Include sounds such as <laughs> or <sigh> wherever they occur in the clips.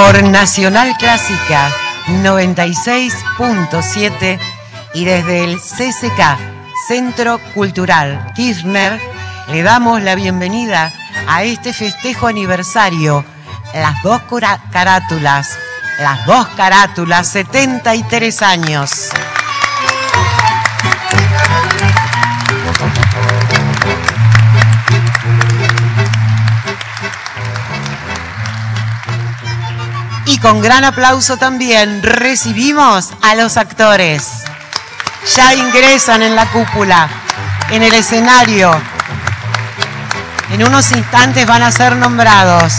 por Nacional Clásica 96.7 y desde el CCK, Centro Cultural Kirchner, le damos la bienvenida a este festejo aniversario, las dos carátulas, las dos carátulas, 73 años. Con gran aplauso también recibimos a los actores. Ya ingresan en la cúpula, en el escenario. En unos instantes van a ser nombrados.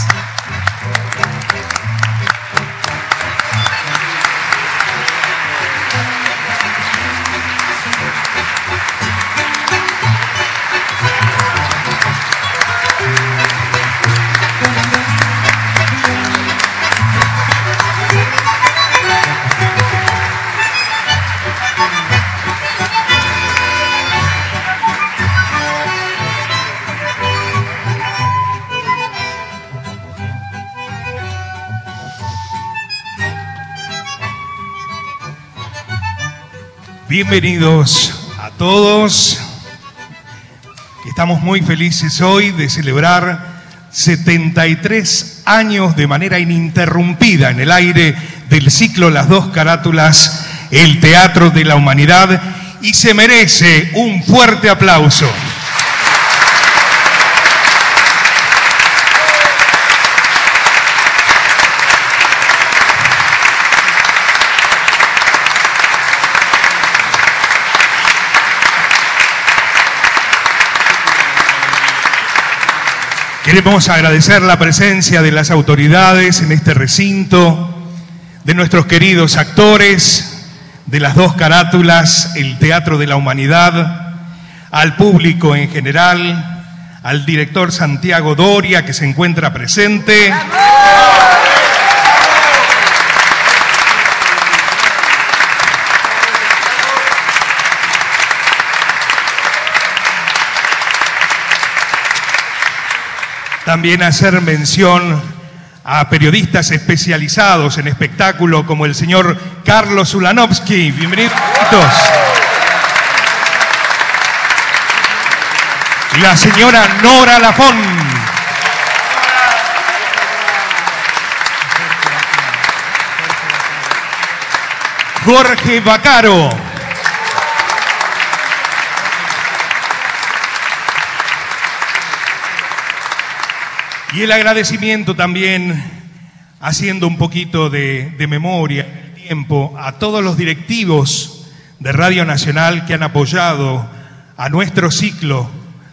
Bienvenidos a todos. Estamos muy felices hoy de celebrar 73 años de manera ininterrumpida en el aire del ciclo Las dos carátulas, el Teatro de la Humanidad, y se merece un fuerte aplauso. Queremos agradecer la presencia de las autoridades en este recinto, de nuestros queridos actores, de las dos carátulas, el Teatro de la Humanidad, al público en general, al director Santiago Doria que se encuentra presente. También hacer mención a periodistas especializados en espectáculo como el señor Carlos Ulanovsky. Bienvenidos. La señora Nora Lafón. Jorge Bacaro. Y el agradecimiento también, haciendo un poquito de, memoria, tiempo, a todos los directivos de Radio Nacional que han apoyado a nuestro ciclo,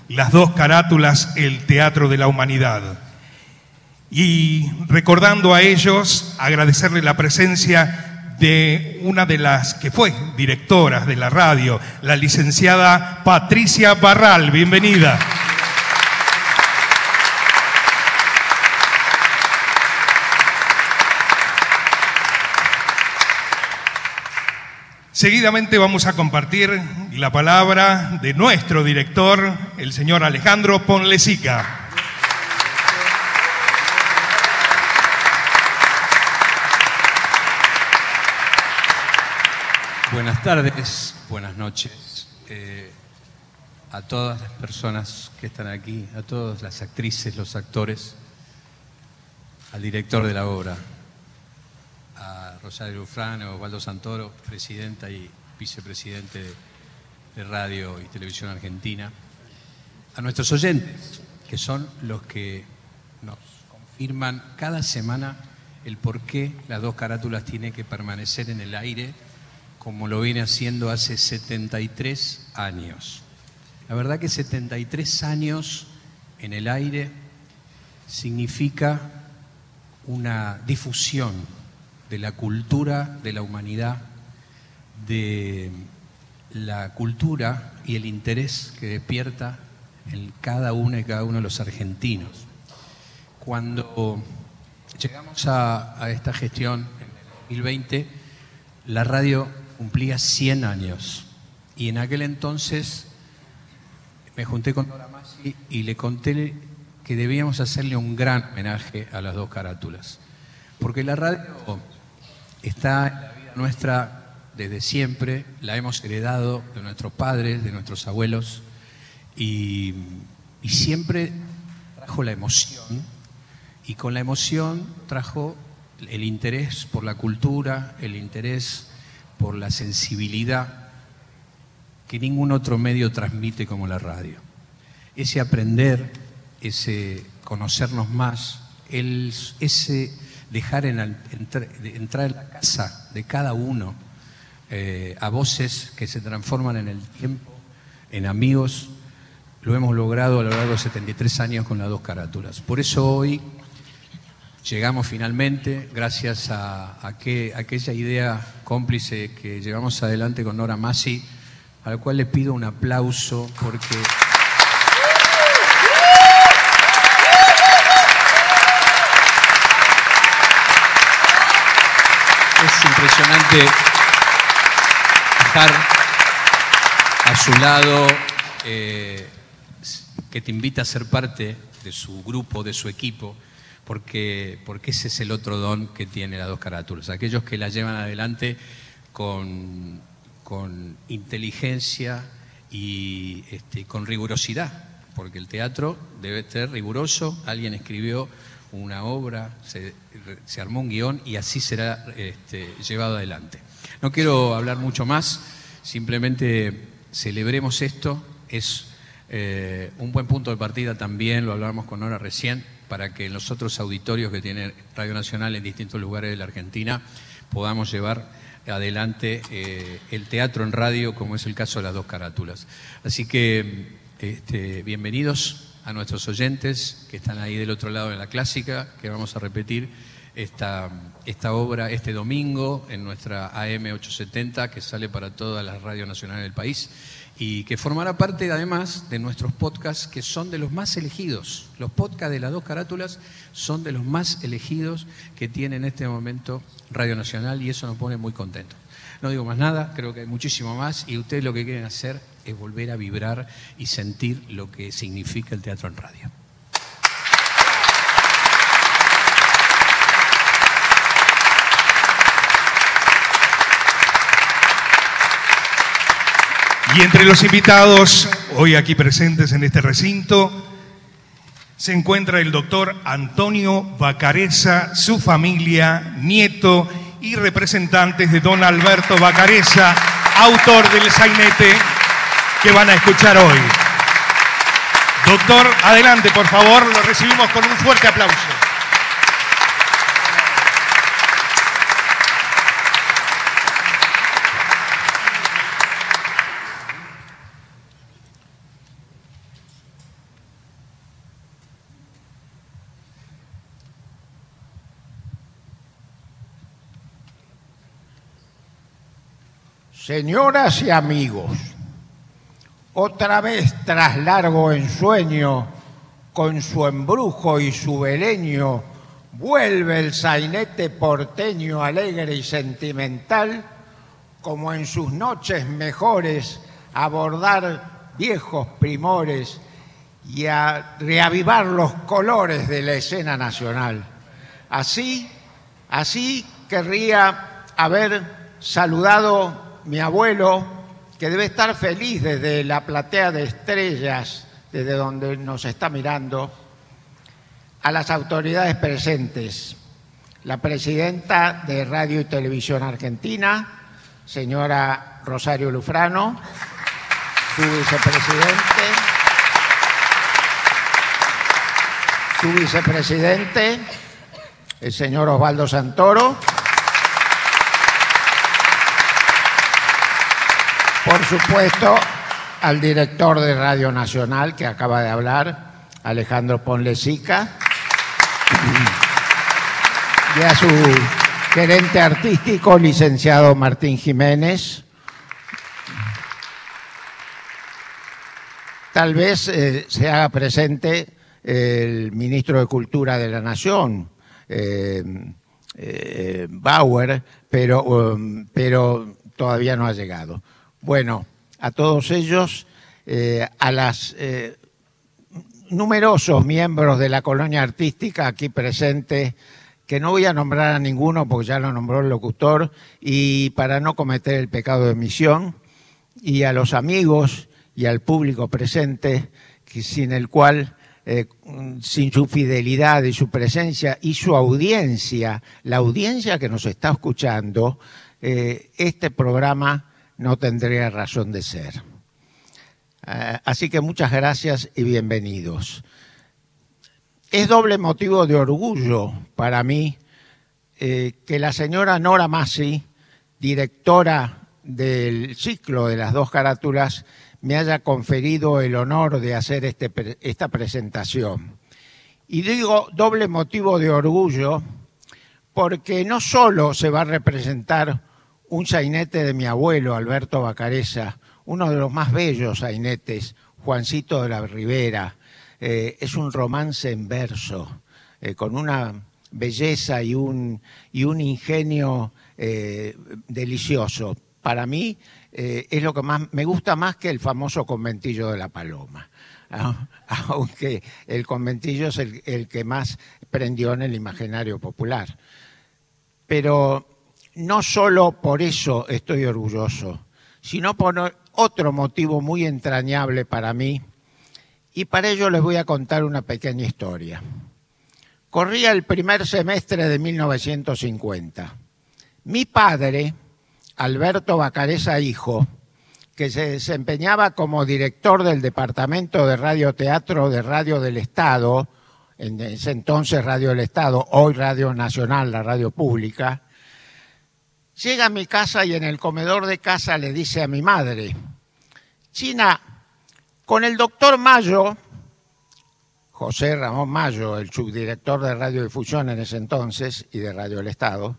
las dos carátulas, el Teatro de la Humanidad. Y recordando a ellos, agradecerle la presencia de una de las que fue directoras de la radio, la licenciada Patricia Barral. Bienvenida. Seguidamente vamos a compartir la palabra de nuestro director, el señor Alejandro Ponlesica. Buenas tardes, buenas noches eh, a todas las personas que están aquí, a todas las actrices, los actores, al director de la obra, Rosario Lufrano, Osvaldo Santoro, presidenta y vicepresidente de Radio y Televisión Argentina, a nuestros oyentes, que son los que nos confirman cada semana el por qué las dos carátulas tienen que permanecer en el aire como lo viene haciendo hace 73 años. La verdad que 73 años en el aire significa una difusión de la cultura de la humanidad, de la cultura y el interés que despierta en cada uno y cada uno de los argentinos. Cuando llegamos a, esta gestión en el 2020, la radio cumplía 100 años y en aquel entonces me junté con Dora Masi y le conté que debíamos hacerle un gran homenaje a las dos carátulas Porque la radio está en la vida nuestra desde siempre, la hemos heredado de nuestros padres, de nuestros abuelos, y, y siempre trajo la emoción, y con la emoción trajo el interés por la cultura, el interés por la sensibilidad que ningún otro medio transmite como la radio. Ese aprender, ese conocernos más, el, ese dejar en, entrar en la casa de cada uno eh, a voces que se transforman en el tiempo, en amigos, lo hemos logrado a lo largo de 73 años con las dos carátulas. Por eso hoy llegamos finalmente, gracias a, aquella idea cómplice que llevamos adelante con Nora Massi, a la cual le pido un aplauso porque... impresionante estar a su lado, eh, que te invita a ser parte de su grupo, de su equipo porque, porque ese es el otro don que tiene las dos carátulas. Aquellos que la llevan adelante con, con inteligencia y este, con rigurosidad, porque el teatro debe ser riguroso. Alguien escribió una obra, se, armó un guion y así será este, llevado adelante. No quiero hablar mucho más, simplemente celebremos esto. Es eh, un buen punto de partida también, lo hablábamos con Nora recién, para que en los otros auditorios que tiene Radio Nacional en distintos lugares de la Argentina podamos llevar adelante eh, el teatro en radio, como es el caso de las dos carátulas. Así que este, bienvenidos a nuestros oyentes que están ahí del otro lado de la clásica, que vamos a repetir esta, esta obra este domingo en nuestra AM 870, que sale para todas las radios nacionales del país y que formará parte además de nuestros podcasts que son de los más elegidos. Los podcasts de las dos carátulas son de los más elegidos que tiene en este momento Radio Nacional y eso nos pone muy contentos. No digo más nada, creo que hay muchísimo más y ustedes lo que quieren hacer es volver a vibrar y sentir lo que significa el teatro en radio. Y entre los invitados hoy aquí presentes en este recinto se encuentra el doctor Antonio Bacareza, su familia, nieto y representantes de don Alberto Bacareza, autor del sainete que van a escuchar hoy. Doctor, adelante, por favor, lo recibimos con un fuerte aplauso. Señoras y amigos, otra vez tras largo ensueño, con su embrujo y su beleño, vuelve el sainete porteño alegre y sentimental, como en sus noches mejores, a abordar viejos primores y a reavivar los colores de la escena nacional. Así, así querría haber saludado mi abuelo, que debe estar feliz desde la platea de estrellas, desde donde nos está mirando, a las autoridades presentes, la presidenta de Radio y Televisión Argentina, señora Rosario Lufrano, su vicepresidente, su vicepresidente, el señor Osvaldo Santoro, Por supuesto, al director de Radio Nacional que acaba de hablar, Alejandro Ponlesica, y a su gerente artístico, licenciado Martín Jiménez. Tal vez eh, se haga presente el ministro de Cultura de la Nación, eh, eh, Bauer, pero, um, pero todavía no ha llegado. Bueno, a todos ellos, eh, a los eh, numerosos miembros de la colonia artística aquí presentes que no voy a nombrar a ninguno porque ya lo nombró el locutor, y para no cometer el pecado de omisión, y a los amigos y al público presente, sin el cual eh, sin su fidelidad y su presencia y su audiencia, la audiencia que nos está escuchando, eh, este programa no tendría razón de ser. Eh, así que muchas gracias y bienvenidos. Es doble motivo de orgullo para mí que la señora Nora Massi, directora del ciclo de las dos carátulas, me haya conferido el honor de hacer este, esta presentación. Y digo doble motivo de orgullo porque no solo se va a representar un sainete de mi abuelo, Alberto Bacareza, uno de los más bellos sainetes, Juancito de la Ribera, eh, es un romance en verso, eh, con una belleza y un, ingenio eh, delicioso. Para mí es lo que más me gusta más que el famoso conventillo de la paloma. <laughs> Aunque el conventillo es el, que más prendió en el imaginario popular. Pero no solo por eso estoy orgulloso, sino por otro motivo muy entrañable para mí, y para ello les voy a contar una pequeña historia. Corría el primer semestre de 1950. Mi padre, Alberto Bacareza Hijo, que se desempeñaba como director del Departamento de Radioteatro de Radio del Estado, en ese entonces Radio del Estado, hoy Radio Nacional, la radio pública, llega a mi casa y en el comedor de casa le dice a mi madre, China, con el doctor Mayo, José Ramón Mayo, el subdirector de radiodifusión en ese entonces y de Radio del Estado,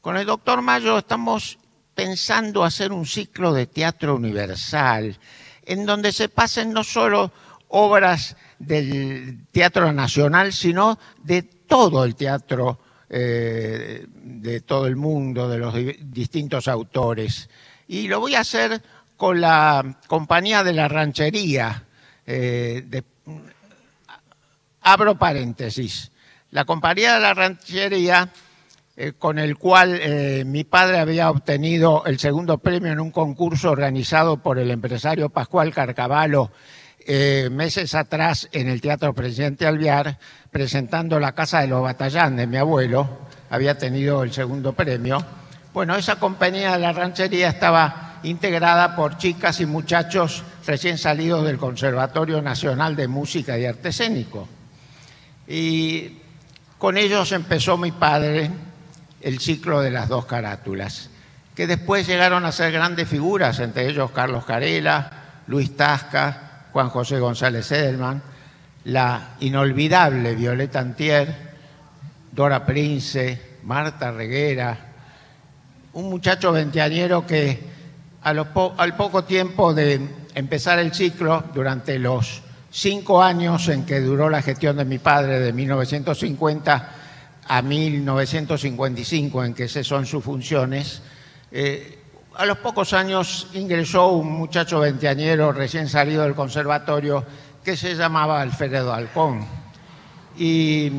con el doctor Mayo estamos pensando hacer un ciclo de teatro universal, en donde se pasen no solo obras del Teatro Nacional, sino de todo el teatro eh, de todo el mundo, de los distintos autores. Y lo voy a hacer con la Compañía de la Ranchería. Eh, abro paréntesis. La Compañía de la Ranchería eh, con el cual mi padre había obtenido el segundo premio en un concurso organizado por el empresario Pascual Carcavalo eh, meses atrás en el Teatro Presidente Alviar, presentando La Casa de los Batallán de mi abuelo, había tenido el segundo premio. Bueno, esa compañía de la ranchería estaba integrada por chicas y muchachos recién salidos del Conservatorio Nacional de Música y Arte Escénico. Y con ellos empezó mi padre el ciclo de las dos carátulas, que después llegaron a ser grandes figuras, entre ellos Carlos Carela, Luis Tasca, Juan José González Edelman, la inolvidable Violeta Antier, Dora Prince, Marta Reguera, un muchacho veinteañero que al poco tiempo de empezar el ciclo, durante los cinco años en que duró la gestión de mi padre, de 1950 a 1955, en que esas son sus funciones, eh, a los pocos años ingresó un muchacho veinteañero recién salido del conservatorio que se llamaba Alfredo Alcón. Y,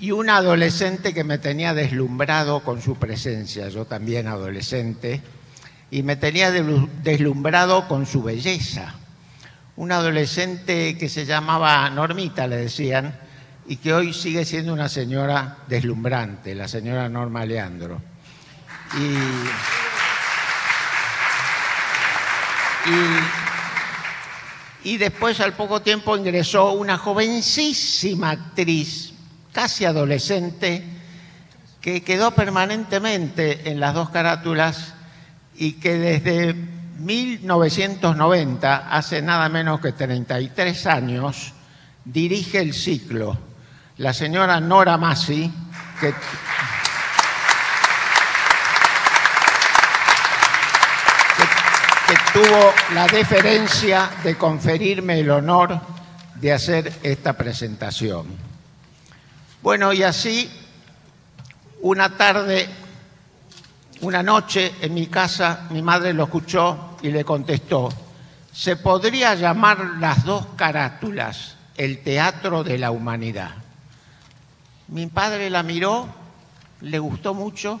y un adolescente que me tenía deslumbrado con su presencia, yo también adolescente, y me tenía deslumbrado con su belleza. Un adolescente que se llamaba Normita, le decían, y que hoy sigue siendo una señora deslumbrante, la señora Norma Leandro. Y, y, después, al poco tiempo, ingresó una jovencísima actriz, casi adolescente, que quedó permanentemente en las dos carátulas y que desde 1990, hace nada menos que 33 años, dirige el ciclo. La señora Nora Massi, que, tuvo la deferencia de conferirme el honor de hacer esta presentación. Bueno, y así, una tarde, una noche en mi casa, mi madre lo escuchó y le contestó, se podría llamar las dos carátulas el teatro de la humanidad. Mi padre la miró le gustó mucho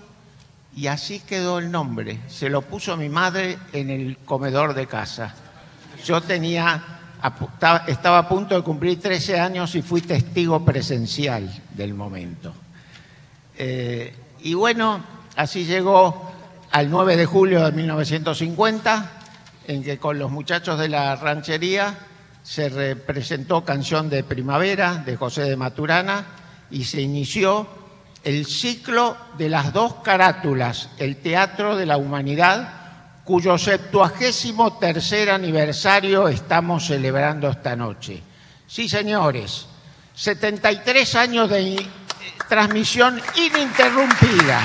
y así quedó el nombre. Se lo puso mi madre en el comedor de casa. Yo tenía, estaba a punto de cumplir 13 años y fui testigo presencial del momento. Eh, y bueno, así llegó al 9 de julio de 1950, en que con los muchachos de la ranchería se representó Canción de Primavera de José de Maturana y se inició el ciclo de las dos carátulas, el Teatro de la Humanidad, cuyo septuagésimo tercer aniversario estamos celebrando esta noche. Sí, señores, 73 años de transmisión ininterrumpida.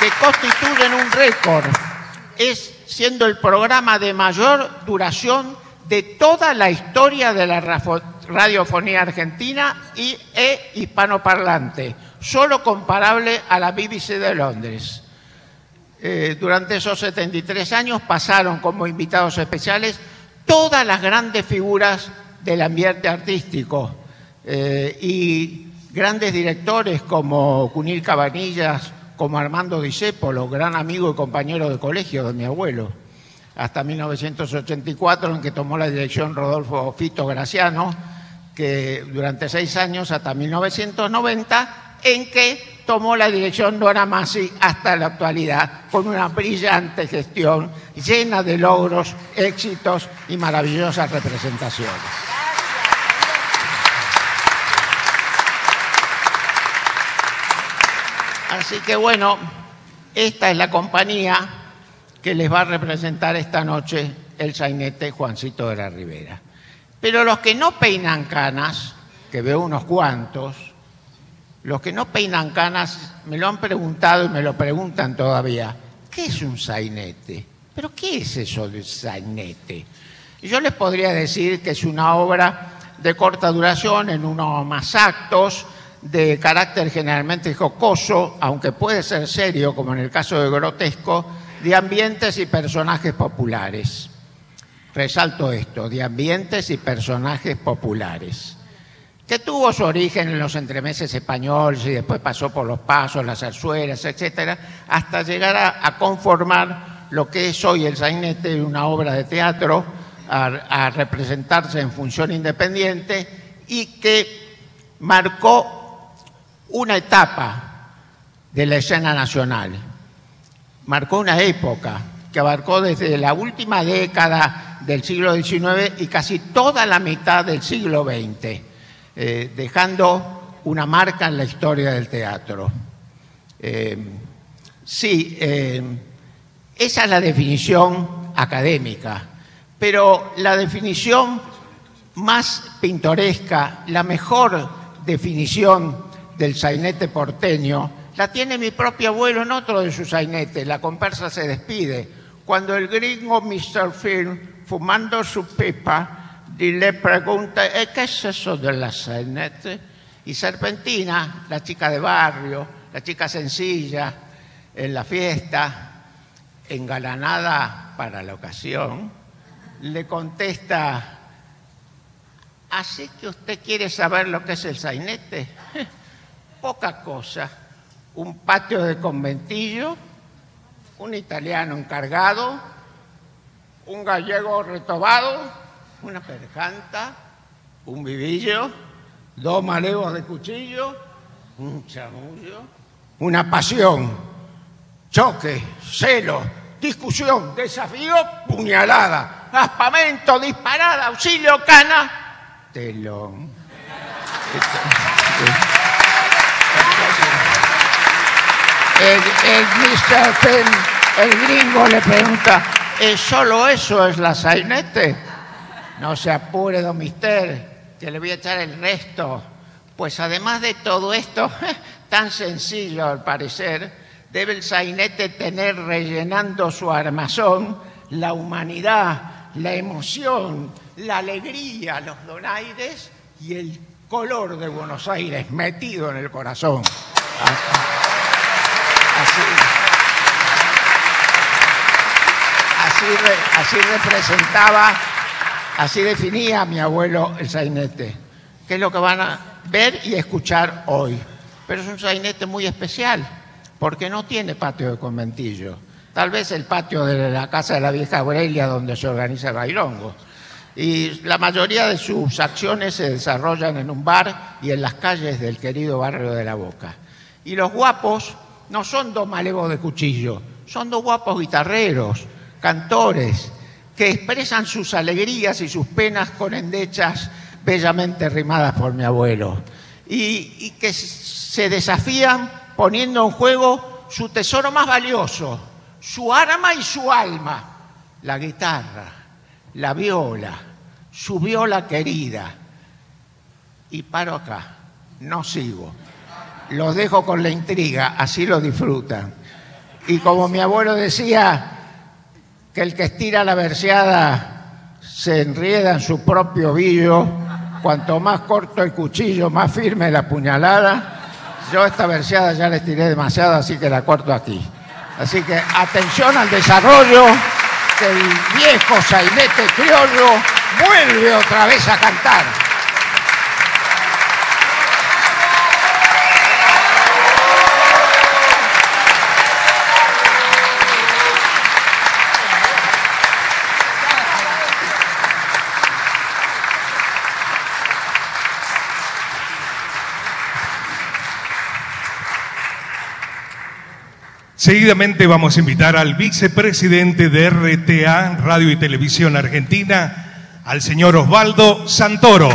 que constituyen un récord, es siendo el programa de mayor duración de toda la historia de la radiofonía argentina y, e hispanoparlante, solo comparable a la BBC de Londres. Eh, durante esos 73 años pasaron como invitados especiales todas las grandes figuras del ambiente artístico eh, y grandes directores como Cunil Cabanillas, como Armando Disépolo, gran amigo y compañero de colegio de mi abuelo hasta 1984, en que tomó la dirección Rodolfo Fito Graciano, que durante seis años, hasta 1990, en que tomó la dirección Dora Masi hasta la actualidad, con una brillante gestión llena de logros, éxitos y maravillosas representaciones. Así que bueno, esta es la compañía que les va a representar esta noche el sainete Juancito de la Ribera. Pero los que no peinan canas, que veo unos cuantos, los que no peinan canas me lo han preguntado y me lo preguntan todavía. ¿Qué es un sainete? ¿Pero qué es eso de sainete? yo les podría decir que es una obra de corta duración en uno más actos, de carácter generalmente jocoso, aunque puede ser serio, como en el caso de grotesco, de ambientes y personajes populares. Resalto esto, de ambientes y personajes populares, que tuvo su origen en los entremeses españoles y después pasó por los pasos, las zarzuelas, etcétera, hasta llegar a, conformar lo que es hoy el sainete, una obra de teatro, a representarse en función independiente y que marcó una etapa de la escena nacional marcó una época que abarcó desde la última década del siglo XIX y casi toda la mitad del siglo XX, eh, dejando una marca en la historia del teatro. Eh, sí, eh, esa es la definición académica, pero la definición más pintoresca, la mejor definición del sainete porteño la tiene mi propio abuelo en otro de sus sainetes, la comparsa se despide. Cuando el gringo Mr. Film, fumando su pipa, le pregunta, ¿Eh, ¿qué es eso de la sainete? Y Serpentina, la chica de barrio, la chica sencilla, en la fiesta, engalanada para la ocasión, le contesta, ¿así que usted quiere saber lo que es el sainete? <laughs> Poca cosa un patio de conventillo, un italiano encargado, un gallego retobado, una perjanta, un vivillo, dos malevos de cuchillo, un chamullo, una pasión, choque, celo, discusión, desafío, puñalada, aspamento, disparada, auxilio, cana, telón. El, Mr. el gringo le pregunta, ¿es solo eso es la sainete? No se apure, don Mister, que le voy a echar el resto. Pues además de todo esto, <laughs> tan sencillo al parecer, debe el sainete tener rellenando su armazón la humanidad, la emoción, la alegría, los donaires y el color de Buenos Aires metido en el corazón. Así, representaba, así definía mi abuelo el sainete. que es lo que van a ver y escuchar hoy. Pero es un sainete muy especial, porque no tiene patio de conventillo. Tal vez el patio de la casa de la vieja Aurelia, donde se organiza el bailongo. Y la mayoría de sus acciones se desarrollan en un bar y en las calles del querido barrio de La Boca. Y los guapos no son dos malevos de cuchillo, son dos guapos guitarreros, cantores, que expresan sus alegrías y sus penas con endechas bellamente rimadas por mi abuelo. Y, que se desafían poniendo en juego su tesoro más valioso, su arma y su alma, la guitarra, la viola, su viola querida. Y paro acá, no sigo. Los dejo con la intriga, así lo disfrutan. Y como mi abuelo decía, que el que estira la verseada se enrieda en su propio villo, cuanto más corto el cuchillo, más firme la puñalada. Yo esta verseada ya la estiré demasiado, así que la corto aquí. Así que atención al desarrollo, que el viejo sainete criollo vuelve otra vez a cantar. Seguidamente vamos a invitar al vicepresidente de RTA, Radio y Televisión Argentina, al señor Osvaldo Santoro.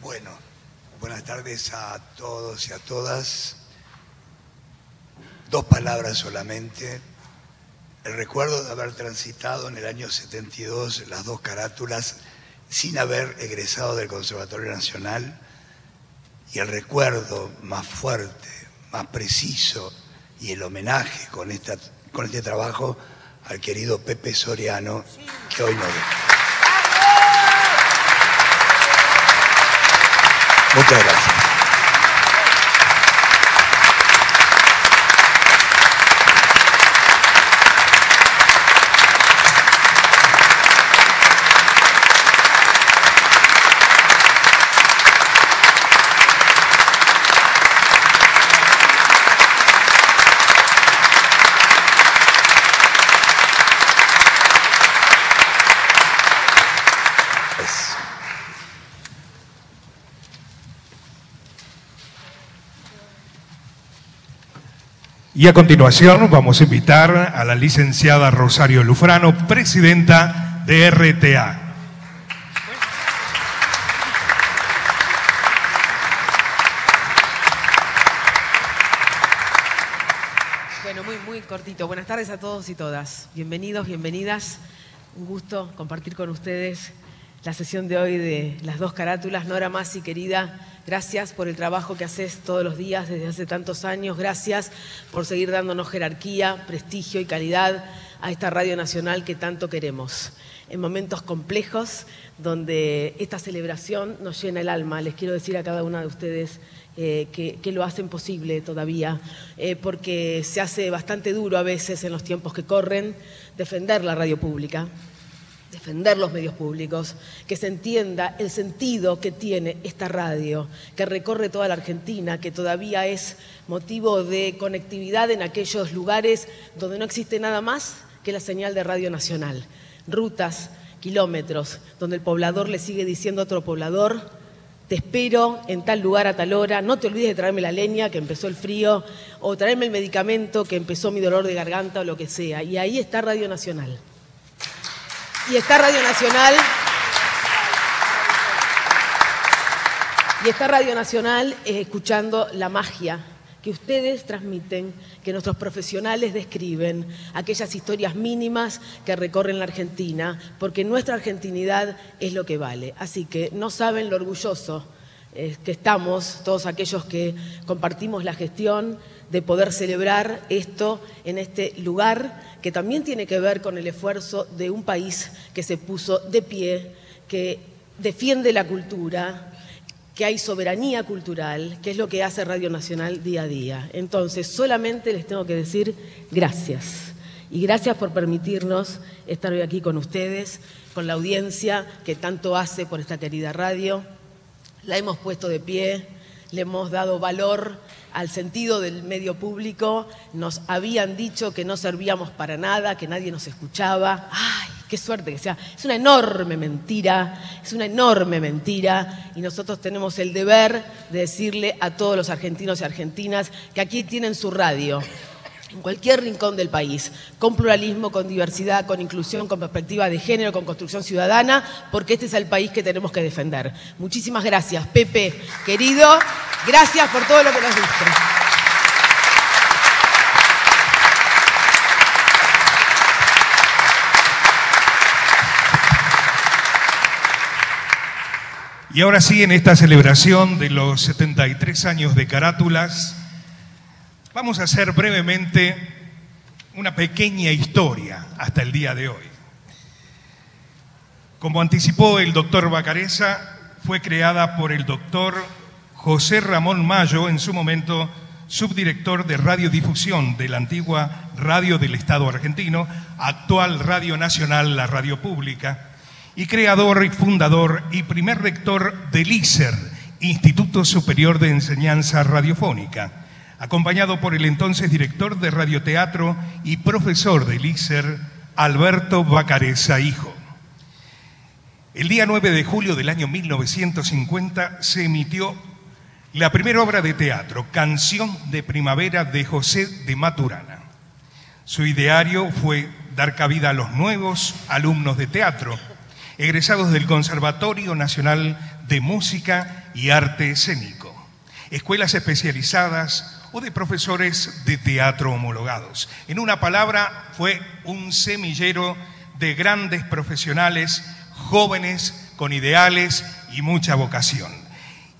Bueno, buenas tardes a todos y a todas. Dos palabras solamente. El recuerdo de haber transitado en el año 72 las dos carátulas sin haber egresado del Conservatorio Nacional y el recuerdo más fuerte, más preciso y el homenaje con, esta, con este trabajo al querido Pepe Soriano, que hoy nos deja. Muchas gracias. Y a continuación vamos a invitar a la licenciada Rosario Lufrano, presidenta de RTA. Bueno, muy, muy cortito. Buenas tardes a todos y todas. Bienvenidos, bienvenidas. Un gusto compartir con ustedes la sesión de hoy de las dos carátulas. Nora Masi, querida, gracias por el trabajo que haces todos los días desde hace tantos años. Gracias por seguir dándonos jerarquía, prestigio y calidad a esta Radio Nacional que tanto queremos. En momentos complejos donde esta celebración nos llena el alma, les quiero decir a cada una de ustedes eh, que, lo hacen posible todavía, eh, porque se hace bastante duro a veces en los tiempos que corren defender la radio pública, defender los medios públicos, que se entienda el sentido que tiene esta radio, que recorre toda la Argentina, que todavía es motivo de conectividad en aquellos lugares donde no existe nada más que la señal de Radio Nacional. Rutas, kilómetros, donde el poblador le sigue diciendo a otro poblador, te espero en tal lugar a tal hora, no te olvides de traerme la leña, que empezó el frío, o traerme el medicamento, que empezó mi dolor de garganta o lo que sea. Y ahí está Radio Nacional y está Radio Nacional. Y Radio Nacional eh, escuchando la magia que ustedes transmiten, que nuestros profesionales describen, aquellas historias mínimas que recorren la Argentina, porque nuestra argentinidad es lo que vale. Así que no saben lo orgulloso eh, que estamos, todos aquellos que compartimos la gestión, de poder celebrar esto en este lugar que también tiene que ver con el esfuerzo de un país que se puso de pie, que defiende la cultura, que hay soberanía cultural, que es lo que hace Radio Nacional día a día. Entonces, solamente les tengo que decir gracias. Y gracias por permitirnos estar hoy aquí con ustedes, con la audiencia que tanto hace por esta querida radio. La hemos puesto de pie, le hemos dado valor al sentido del medio público. Nos habían dicho que no servíamos para nada, que nadie nos escuchaba. ¡Ay! qué suerte que sea. Es una enorme mentira, es una enorme mentira y nosotros tenemos el deber de decirle a todos los argentinos y argentinas que aquí tienen su radio en cualquier rincón del país, con pluralismo, con diversidad, con inclusión, con perspectiva de género, con construcción ciudadana, porque este es el país que tenemos que defender. Muchísimas gracias, Pepe, querido, gracias por todo lo que nos diste. Y ahora sí, en esta celebración de los 73 años de Carátulas, vamos a hacer brevemente una pequeña historia hasta el día de hoy. Como anticipó el doctor Bacareza, fue creada por el doctor José Ramón Mayo, en su momento subdirector de radiodifusión de la antigua Radio del Estado argentino, actual Radio Nacional, la Radio Pública y creador y fundador y primer rector del ISER, Instituto Superior de Enseñanza Radiofónica, acompañado por el entonces director de radioteatro y profesor del ISER, Alberto Bacareza Hijo. El día 9 de julio del año 1950 se emitió la primera obra de teatro, Canción de Primavera de José de Maturana. Su ideario fue dar cabida a los nuevos alumnos de teatro, egresados del Conservatorio Nacional de Música y Arte Escénico, escuelas especializadas o de profesores de teatro homologados. En una palabra, fue un semillero de grandes profesionales, jóvenes con ideales y mucha vocación.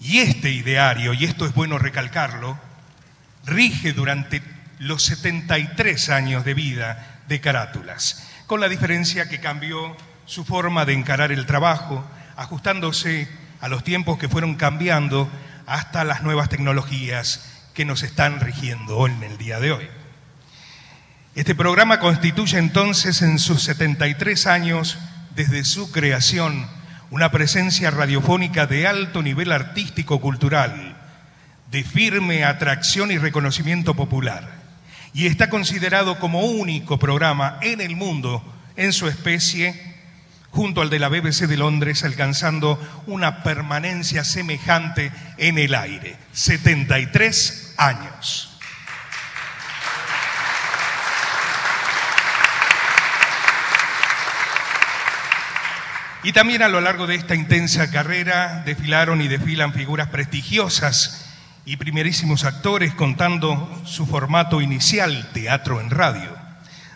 Y este ideario, y esto es bueno recalcarlo, rige durante los 73 años de vida de Carátulas, con la diferencia que cambió su forma de encarar el trabajo, ajustándose a los tiempos que fueron cambiando hasta las nuevas tecnologías que nos están rigiendo en el día de hoy. Este programa constituye entonces en sus 73 años desde su creación una presencia radiofónica de alto nivel artístico-cultural, de firme atracción y reconocimiento popular, y está considerado como único programa en el mundo en su especie junto al de la BBC de Londres, alcanzando una permanencia semejante en el aire. 73 años. Y también a lo largo de esta intensa carrera desfilaron y desfilan figuras prestigiosas y primerísimos actores contando su formato inicial, teatro en radio,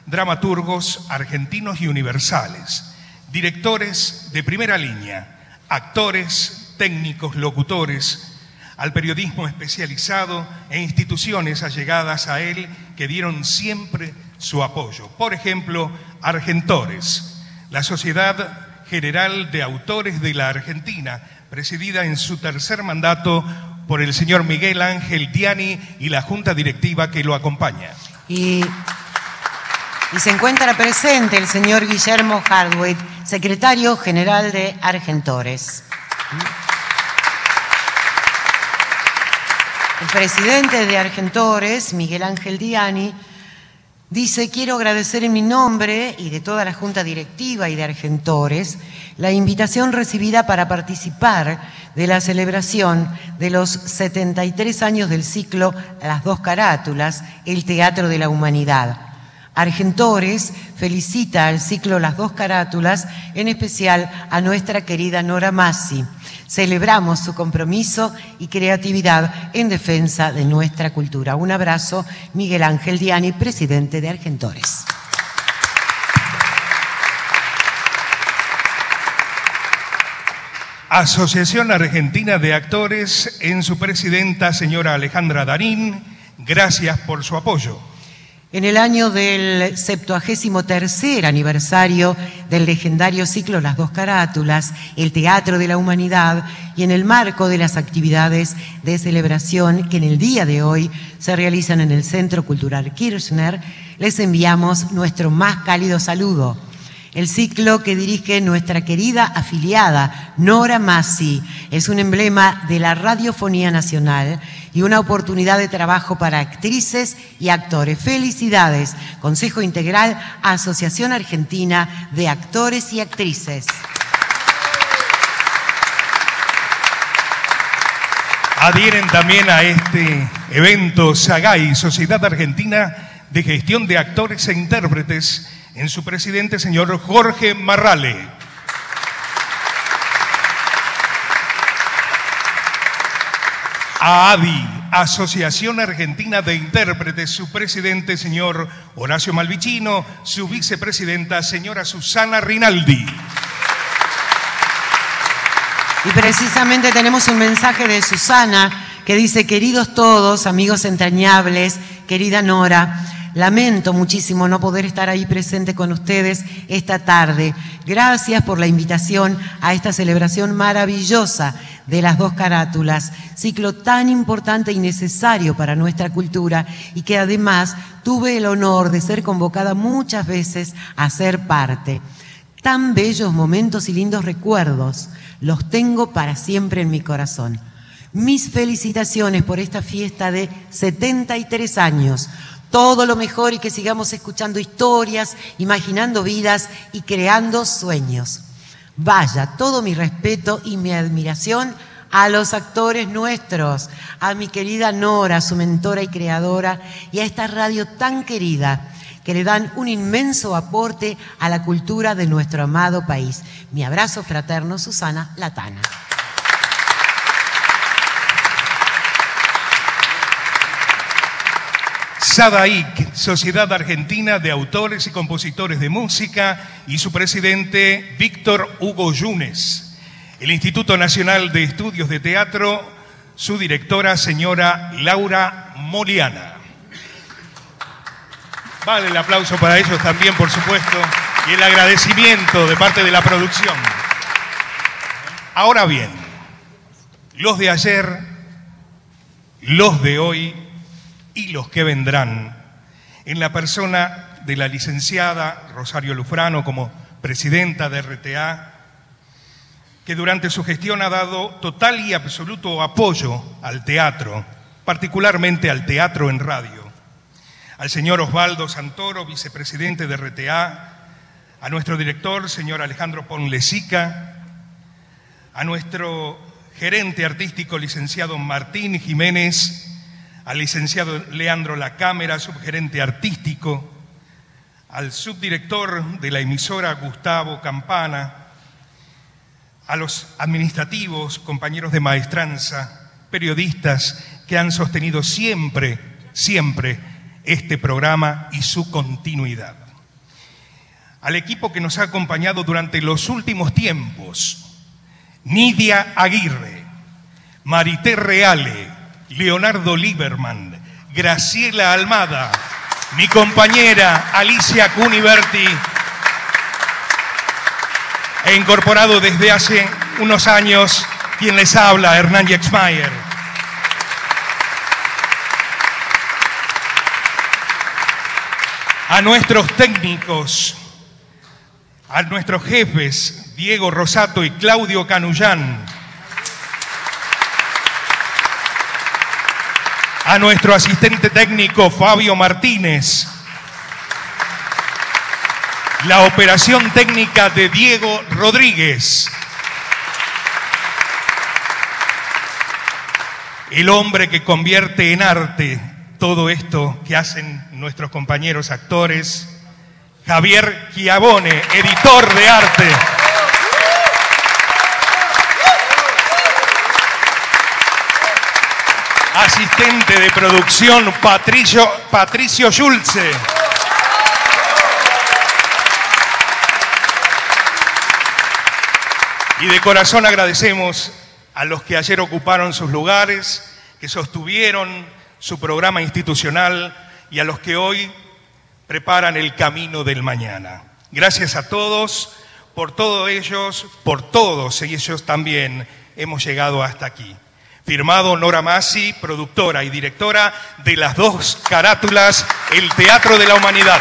dramaturgos argentinos y universales. Directores de primera línea, actores, técnicos, locutores, al periodismo especializado e instituciones allegadas a él que dieron siempre su apoyo. Por ejemplo, Argentores, la Sociedad General de Autores de la Argentina, presidida en su tercer mandato por el señor Miguel Ángel Diani y la junta directiva que lo acompaña. Y se encuentra presente el señor Guillermo Hardwick, secretario general de Argentores. Presidente de Argentores, Miguel Ángel Diani, dice, quiero agradecer en mi nombre y de toda la Junta Directiva y de Argentores la invitación recibida para participar de la celebración de los 73 años del ciclo Las dos carátulas, el Teatro de la Humanidad Argentores felicita al ciclo Las dos carátulas, en especial a nuestra querida Nora Massi. Celebramos su compromiso y creatividad en defensa de nuestra cultura. Un abrazo, Miguel Ángel Diani, presidente de Argentores. Asociación Argentina de Actores, en su presidenta, señora Alejandra Darín, gracias por su apoyo. En el año del 73 aniversario del legendario ciclo Las dos carátulas, el Teatro de la Humanidad, y en el marco de las actividades de celebración que en el día de hoy se realizan en el Centro Cultural Kirchner, les enviamos nuestro más cálido saludo el ciclo que dirige nuestra querida afiliada Nora Massi es un emblema de la radiofonía nacional y una oportunidad de trabajo para actrices y actores. Felicidades, Consejo Integral, Asociación Argentina de Actores y Actrices. Adhieren también a este evento SAGAI, Sociedad Argentina de Gestión de Actores e Intérpretes, en su presidente, señor Jorge Marrale. AADI, Asociación Argentina de Intérpretes, su presidente, señor Horacio Malvicino, su vicepresidenta, señora Susana Rinaldi. Y precisamente tenemos un mensaje de Susana que dice, queridos todos, amigos entrañables, querida Nora, Lamento muchísimo no poder estar ahí presente con ustedes esta tarde. Gracias por la invitación a esta celebración maravillosa de las dos carátulas, ciclo tan importante y necesario para nuestra cultura y que además tuve el honor de ser convocada muchas veces a ser parte. Tan bellos momentos y lindos recuerdos los tengo para siempre en mi corazón. Mis felicitaciones por esta fiesta de 73 años todo lo mejor y que sigamos escuchando historias, imaginando vidas y creando sueños. Vaya, todo mi respeto y mi admiración a los actores nuestros, a mi querida Nora, su mentora y creadora, y a esta radio tan querida que le dan un inmenso aporte a la cultura de nuestro amado país. Mi abrazo fraterno, Susana Latana. SADAIC, Sociedad Argentina de Autores y Compositores de Música, y su presidente Víctor Hugo Yunes. El Instituto Nacional de Estudios de Teatro, su directora, señora Laura Moliana. Vale el aplauso para ellos también, por supuesto, y el agradecimiento de parte de la producción. Ahora bien, los de ayer, los de hoy, y los que vendrán, en la persona de la licenciada Rosario Lufrano como presidenta de RTA, que durante su gestión ha dado total y absoluto apoyo al teatro, particularmente al teatro en radio, al señor Osvaldo Santoro, vicepresidente de RTA, a nuestro director, señor Alejandro Ponlesica, a nuestro gerente artístico, licenciado Martín Jiménez, al licenciado Leandro Lacámara, subgerente artístico, al subdirector de la emisora Gustavo Campana, a los administrativos, compañeros de maestranza, periodistas que han sostenido siempre, siempre este programa y su continuidad. Al equipo que nos ha acompañado durante los últimos tiempos, Nidia Aguirre, Marité Reale, Leonardo Lieberman, Graciela Almada, mi compañera Alicia Cuniverti, e incorporado desde hace unos años quien les habla, Hernán Yexmayer. A nuestros técnicos, a nuestros jefes, Diego Rosato y Claudio Canullán, a nuestro asistente técnico Fabio Martínez, la operación técnica de Diego Rodríguez, el hombre que convierte en arte todo esto que hacen nuestros compañeros actores, Javier Chiavone, editor de arte. Asistente de producción Patricio, Patricio Schulze. Y de corazón agradecemos a los que ayer ocuparon sus lugares, que sostuvieron su programa institucional y a los que hoy preparan el camino del mañana. Gracias a todos, por todos ellos, por todos ellos también hemos llegado hasta aquí. Firmado Nora Masi, productora y directora de las dos carátulas El Teatro de la Humanidad.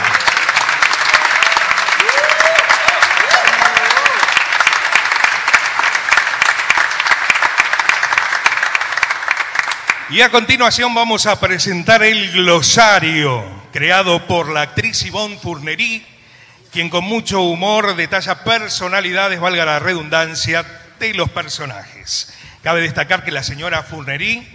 Y a continuación vamos a presentar el glosario creado por la actriz Yvonne Fournery, quien con mucho humor detalla personalidades, valga la redundancia, de los personajes. Cabe destacar que la señora Fournery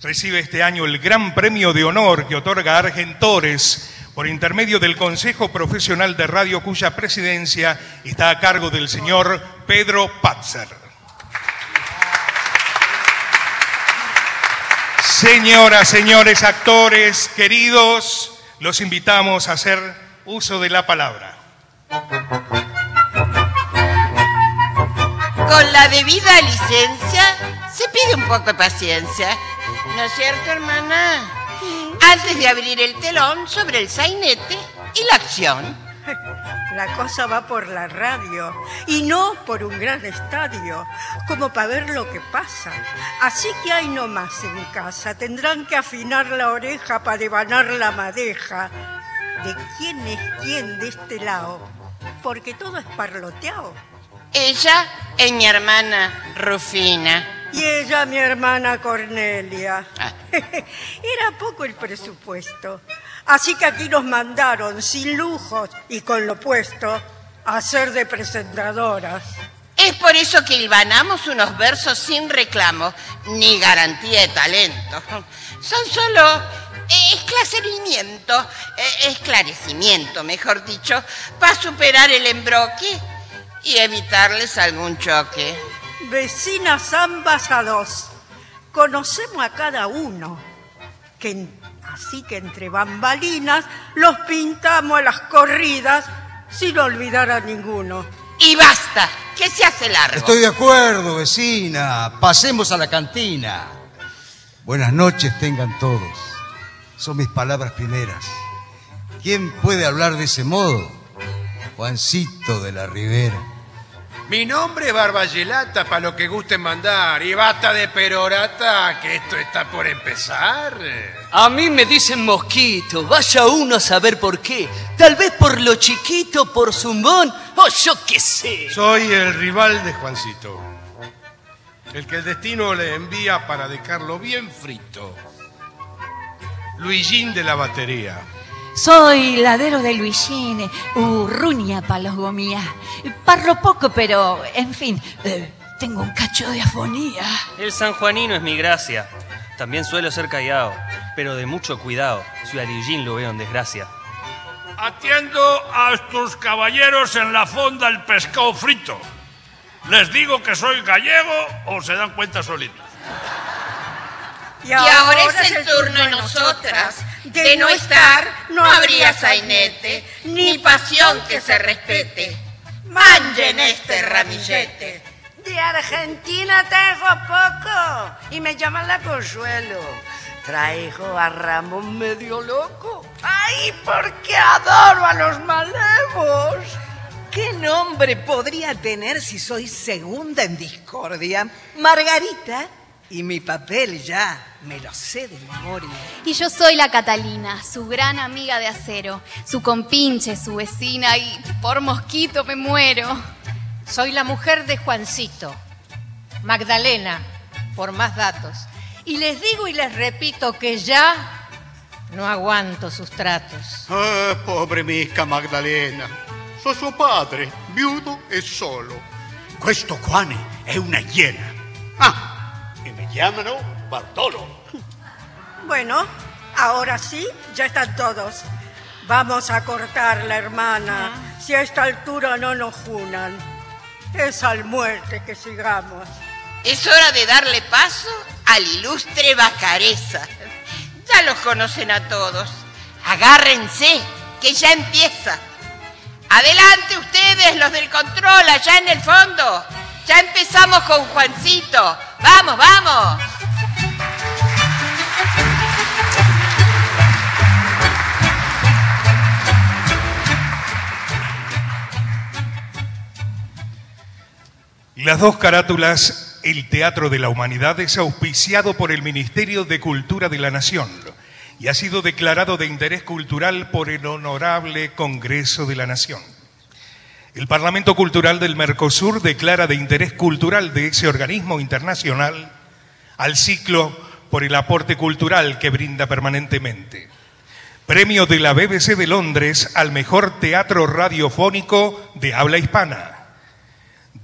recibe este año el gran premio de honor que otorga Argentores por intermedio del Consejo Profesional de Radio, cuya presidencia está a cargo del señor Pedro Patzer. Señoras, señores actores queridos, los invitamos a hacer uso de la palabra. Con la debida licencia se pide un poco de paciencia. ¿No es cierto, hermana? Antes de abrir el telón sobre el sainete y la acción. <laughs> La cosa va por la radio y no por un gran estadio, como para ver lo que pasa. Así que hay nomás en casa. Tendrán que afinar la oreja para devanar la madeja. ¿De quién es quién de este lado? Porque todo es parloteado. Ella es mi hermana Rufina. Y ella, mi hermana Cornelia. Ah. <laughs> Era poco el presupuesto. Así que aquí nos mandaron, sin lujos y con lo puesto, a ser de presentadoras. Es por eso que hilvanamos unos versos sin reclamo ni garantía de talento. Son solo eh, esclarecimiento, eh, esclarecimiento, mejor dicho, para superar el embroque y evitarles algún choque. Vecinas ambas a dos. Conocemos a cada uno. Que en- así que entre bambalinas los pintamos a las corridas sin olvidar a ninguno. Y basta, que se hace largo. Estoy de acuerdo, vecina. Pasemos a la cantina. Buenas noches tengan todos. Son mis palabras primeras. ¿Quién puede hablar de ese modo? Juancito de la Ribera. Mi nombre es Barbayelata, para lo que gusten mandar. Y basta de perorata, que esto está por empezar. A mí me dicen mosquito, vaya uno a saber por qué. Tal vez por lo chiquito, por zumbón, o yo qué sé. Soy el rival de Juancito. El que el destino le envía para dejarlo bien frito. Luigín de la batería. Soy ladero de Luigine, urruña pa' los gomías. Parlo poco, pero, en fin, eh, tengo un cacho de afonía. El sanjuanino es mi gracia. También suelo ser callado, pero de mucho cuidado, si a Liugín lo veo en desgracia. Atiendo a estos caballeros en la fonda el pescado frito. Les digo que soy gallego o se dan cuenta solitos. Y ahora es el turno de nosotras. De no estar, no habría sainete, ni pasión que se respete. Manchen este ramillete. De Argentina traigo poco y me llaman la Consuelo. Traigo a Ramón medio loco. ¡Ay, porque adoro a los malevos! ¿Qué nombre podría tener si soy segunda en discordia? Margarita. Y mi papel ya me lo sé de memoria. Y yo soy la Catalina, su gran amiga de acero, su compinche, su vecina y por mosquito me muero. Soy la mujer de Juancito, Magdalena, por más datos. Y les digo y les repito que ya no aguanto sus tratos. Ah, pobre mica Magdalena. So suo padre, viudo e solo. Questo quane è una iena. Ah, chiamano Bartolo. Bueno, ahora sí, ya están todos. Vamos a cortar la hermana. Si a esta altura no nos junan. Es al muerte que sigamos. Es hora de darle paso al ilustre Bacareza. Ya los conocen a todos. Agárrense, que ya empieza. Adelante ustedes, los del control, allá en el fondo. Ya empezamos con Juancito. Vamos, vamos. Las dos carátulas, el Teatro de la Humanidad, es auspiciado por el Ministerio de Cultura de la Nación y ha sido declarado de interés cultural por el Honorable Congreso de la Nación. El Parlamento Cultural del Mercosur declara de interés cultural de ese organismo internacional al ciclo por el aporte cultural que brinda permanentemente. Premio de la BBC de Londres al mejor teatro radiofónico de habla hispana.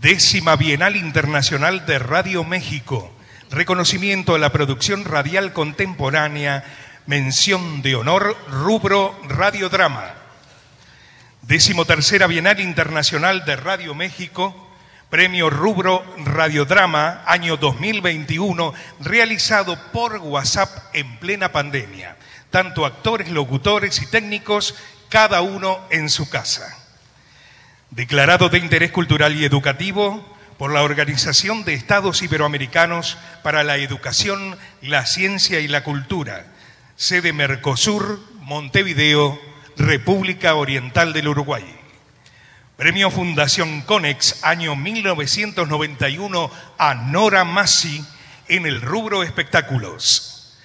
Décima Bienal Internacional de Radio México. Reconocimiento a la producción radial contemporánea. Mención de honor, rubro radiodrama. Décimo tercera Bienal Internacional de Radio México. Premio Rubro Radiodrama año 2021, realizado por WhatsApp en plena pandemia. Tanto actores, locutores y técnicos, cada uno en su casa declarado de interés cultural y educativo por la Organización de Estados Iberoamericanos para la Educación, la Ciencia y la Cultura, sede Mercosur, Montevideo, República Oriental del Uruguay. Premio Fundación Conex, año 1991, a Nora Massi en el rubro espectáculos.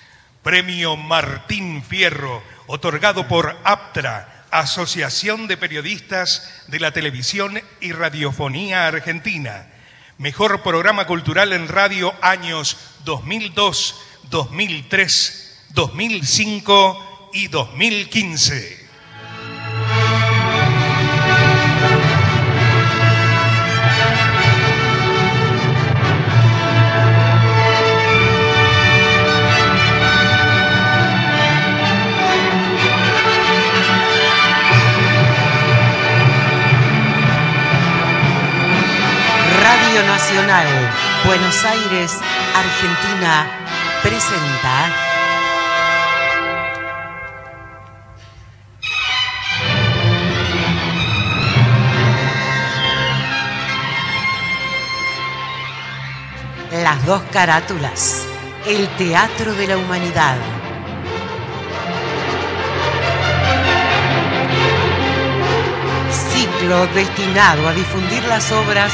Premio Martín Fierro, otorgado por APTRA, Asociación de Periodistas de la Televisión y Radiofonía Argentina. Mejor programa cultural en radio años 2002, 2003, 2005 y 2015. Nacional, Buenos Aires, Argentina, presenta Las dos carátulas, el Teatro de la Humanidad. Ciclo destinado a difundir las obras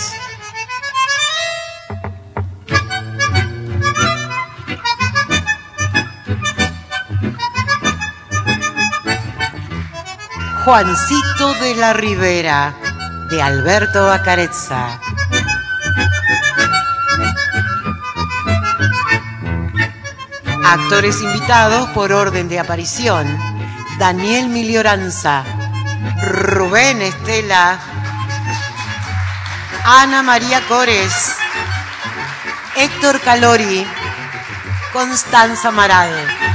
Juancito de la Ribera, de Alberto Acarezza. Actores invitados por orden de aparición. Daniel Milioranza, Rubén Estela, Ana María Cores, Héctor Calori, Constanza Marade.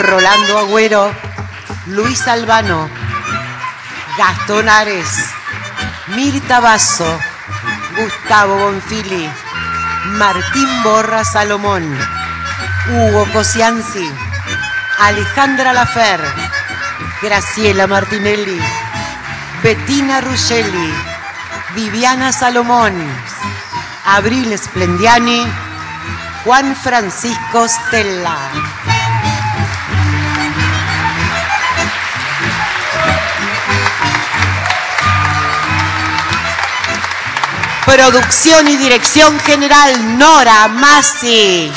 Rolando Agüero, Luis Albano, Gastón Ares, Mirta Basso, Gustavo Bonfili, Martín Borra Salomón, Hugo Cosianzi, Alejandra Lafer, Graciela Martinelli, Bettina Ruscelli, Viviana Salomón, Abril Splendiani, Juan Francisco Stella. Producción y dirección general Nora Massi.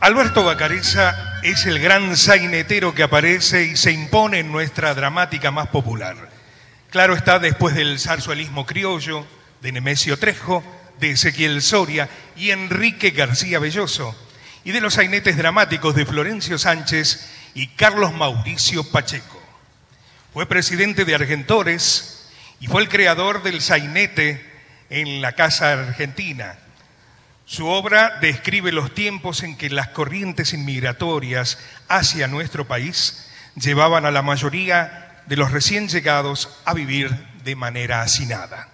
Alberto Bacareza es el gran sainetero que aparece y se impone en nuestra dramática más popular. Claro está después del zarzuelismo criollo, de Nemesio Trejo, de Ezequiel Soria y Enrique García Belloso, y de los sainetes dramáticos de Florencio Sánchez y Carlos Mauricio Pacheco. Fue presidente de Argentores y fue el creador del sainete en la Casa Argentina. Su obra describe los tiempos en que las corrientes inmigratorias hacia nuestro país llevaban a la mayoría de los recién llegados a vivir de manera hacinada.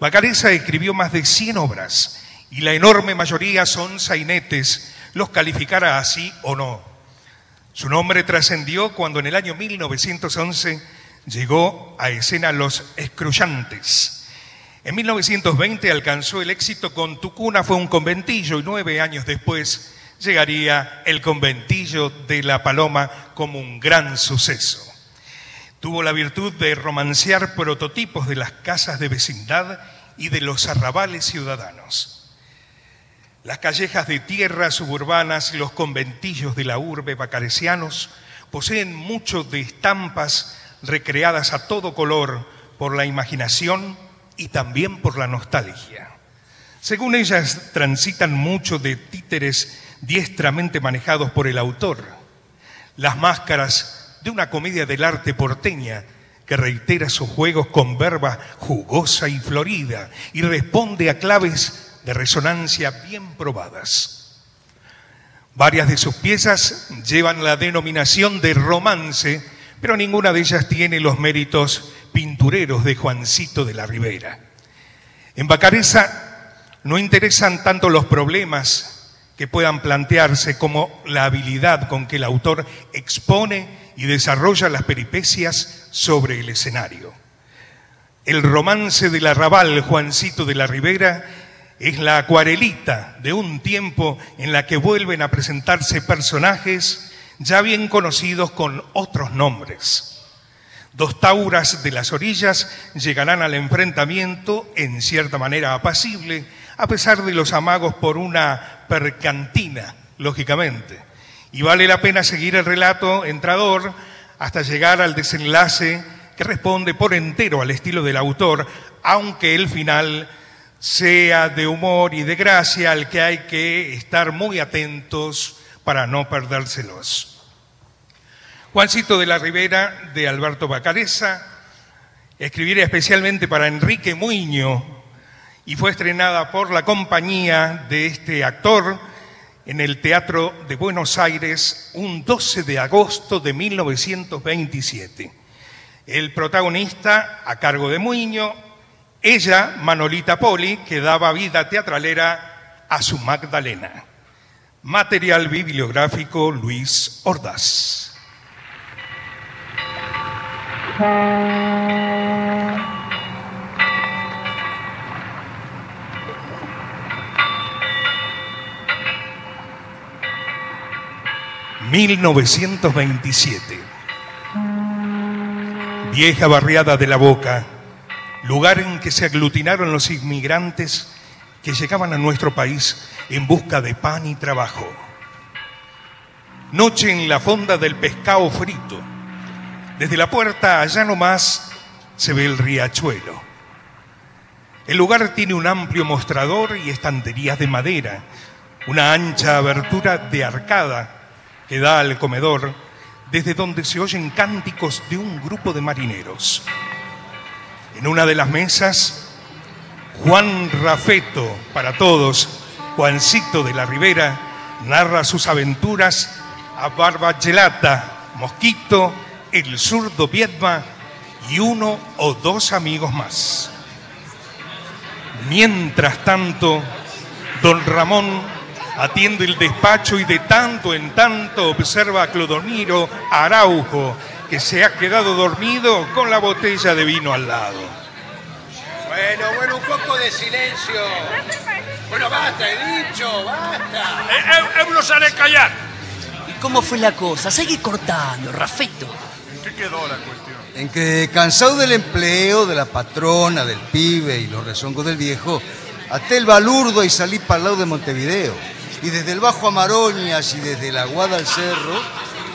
Bacareza escribió más de 100 obras y la enorme mayoría son sainetes, los calificara así o no. Su nombre trascendió cuando en el año 1911 llegó a escena Los Escrullantes. En 1920 alcanzó el éxito con Tucuna, fue un conventillo y nueve años después llegaría el conventillo de La Paloma como un gran suceso. Tuvo la virtud de romancear prototipos de las casas de vecindad y de los arrabales ciudadanos. Las callejas de tierra suburbanas y los conventillos de la urbe bacaresianos poseen mucho de estampas recreadas a todo color por la imaginación y también por la nostalgia. Según ellas, transitan mucho de títeres diestramente manejados por el autor, las máscaras de una comedia del arte porteña que reitera sus juegos con verba jugosa y florida y responde a claves de resonancia bien probadas. Varias de sus piezas llevan la denominación de romance, pero ninguna de ellas tiene los méritos pintureros de Juancito de la Ribera. En Bacareza no interesan tanto los problemas que puedan plantearse como la habilidad con que el autor expone y desarrolla las peripecias sobre el escenario. El romance del arrabal Juancito de la Ribera es la acuarelita de un tiempo en la que vuelven a presentarse personajes ya bien conocidos con otros nombres. Dos tauras de las orillas llegarán al enfrentamiento en cierta manera apacible, a pesar de los amagos por una percantina, lógicamente. Y vale la pena seguir el relato entrador hasta llegar al desenlace que responde por entero al estilo del autor, aunque el final sea de humor y de gracia al que hay que estar muy atentos para no perdérselos. Juancito de la Ribera, de Alberto Bacareza, escribiera especialmente para Enrique Muño y fue estrenada por la compañía de este actor en el Teatro de Buenos Aires un 12 de agosto de 1927. El protagonista, a cargo de Muño, ella, Manolita Poli, que daba vida teatralera a su Magdalena. Material bibliográfico Luis Ordaz. ...1927... Vieja barriada de la Boca... ...lugar en que se aglutinaron los inmigrantes... ...que llegaban a nuestro país... ...en busca de pan y trabajo... Noche en la fonda del pescado frito desde la puerta allá nomás se ve el riachuelo. El lugar tiene un amplio mostrador y estanterías de madera, una ancha abertura de arcada que da al comedor, desde donde se oyen cánticos de un grupo de marineros. En una de las mesas, Juan Rafeto, para todos, Juancito de la Ribera, narra sus aventuras a Barba Gelata, Mosquito el zurdo Viedma y uno o dos amigos más. Mientras tanto, don Ramón atiende el despacho y de tanto en tanto observa a Clodomiro Araujo, que se ha quedado dormido con la botella de vino al lado. Bueno, bueno, un poco de silencio. Bueno, basta, he dicho, basta. Eh, eh, los haré callar. ¿Y cómo fue la cosa? Seguí cortando, Rafito. ¿Qué quedó la cuestión? En que cansado del empleo, de la patrona, del pibe y los rezongos del viejo, até el balurdo y salí para el lado de Montevideo. Y desde el Bajo Amaroñas y desde la Guada al Cerro,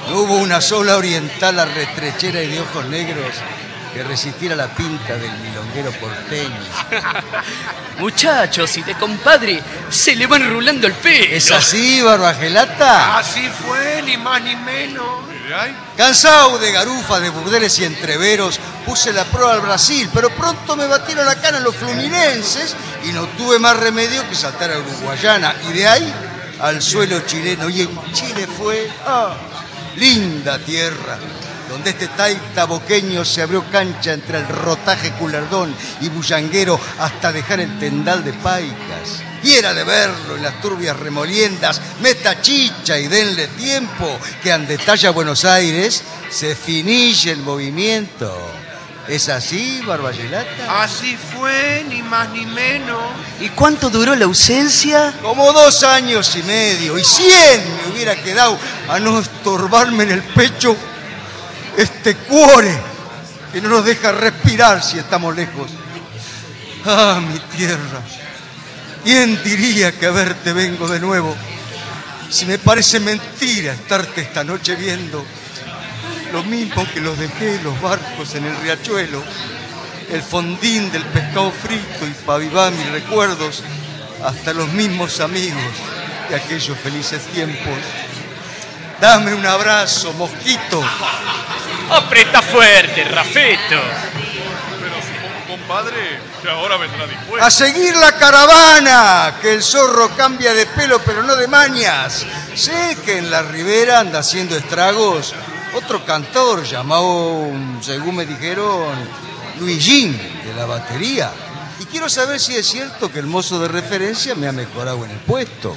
no hubo una sola oriental arretrechera y de ojos negros que resistiera la pinta del milonguero porteño. <laughs> Muchachos, y de compadre se le van rulando el pelo. ¿Es así, Barbagelata? Así fue, ni más ni menos. Cansado de garufa, de burdeles y entreveros, puse la prueba al Brasil, pero pronto me batieron la cana los fluminenses y no tuve más remedio que saltar a Uruguayana. Y de ahí al suelo chileno. Y en Chile fue, ah, linda tierra. donde este taita boqueño se abrió cancha entre el rotaje culardón y bullanguero hasta dejar el tendal de paicas. Y era de verlo en las turbias remoliendas, meta chicha y denle tiempo, que ande talla Buenos Aires se finille el movimiento. ¿Es así, Barbayelata? Así fue, ni más ni menos. ¿Y cuánto duró la ausencia? Como dos años y medio, y cien me hubiera quedado a no estorbarme en el pecho este cuore que no nos deja respirar si estamos lejos. Ah, mi tierra, ¿quién diría que a verte vengo de nuevo? Si me parece mentira estarte esta noche viendo, lo mismo que los dejé los barcos en el riachuelo, el fondín del pescado frito y para avivar mis recuerdos, hasta los mismos amigos de aquellos felices tiempos. Dame un abrazo, mosquito. Aprieta fuerte, Rafeto. Pero supongo, compadre, que ahora vendrá dispuesto. A seguir la caravana, que el zorro cambia de pelo pero no de mañas. Sé que en la ribera anda haciendo estragos otro cantor llamado, según me dijeron, Luigín, de la batería. Y quiero saber si es cierto que el mozo de referencia me ha mejorado en el puesto.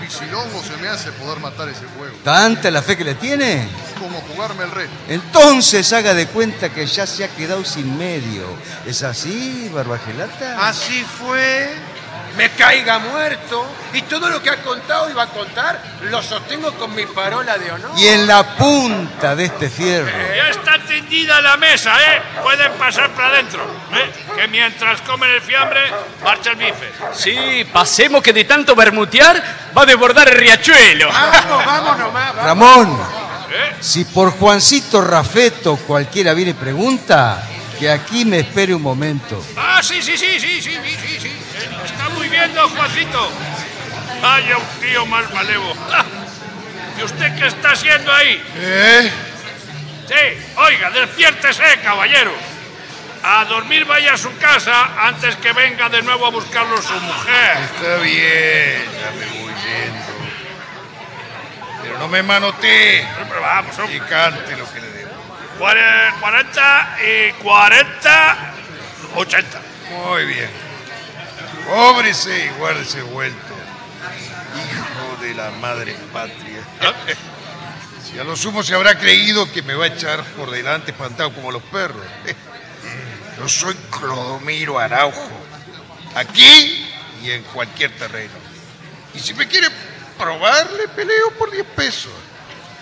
Dificilongo se me hace poder matar ese juego. ¿Tanta la fe que le tiene? Como jugarme el reto. Entonces haga de cuenta que ya se ha quedado sin medio. ¿Es así, Barbagelata? Así fue me caiga muerto. Y todo lo que ha contado y va a contar lo sostengo con mi parola de honor. Y en la punta de este fierro. Eh, ya está tendida la mesa, ¿eh? Pueden pasar para adentro. ¿eh? Que mientras comen el fiambre, marcha el bife. Sí, pasemos que de tanto bermutear va a desbordar el riachuelo. Vamos, vamos nomás. Vamos. Ramón, ¿Eh? si por Juancito Rafeto cualquiera viene y pregunta, que aquí me espere un momento. Ah, sí, sí, sí, sí, sí, sí, sí. sí. Don Juancito. Vaya un tío más malevo. ¿Y usted qué está haciendo ahí? ¿Eh? Sí, oiga, despiértese, caballero. A dormir vaya a su casa antes que venga de nuevo a buscarlo su mujer. Está bien, ya me voy yendo. Pero no me manotee. Pero vamos, Y cante lo que le debo. Cuare- 40 y 40, 80. Muy bien. Cóbrese y guárdese vuelto. Hijo de la madre patria. Si a lo sumo se habrá creído que me va a echar por delante espantado como los perros. Yo soy Clodomiro Araujo. Aquí y en cualquier terreno. Y si me quiere probar, le peleo por 10 pesos.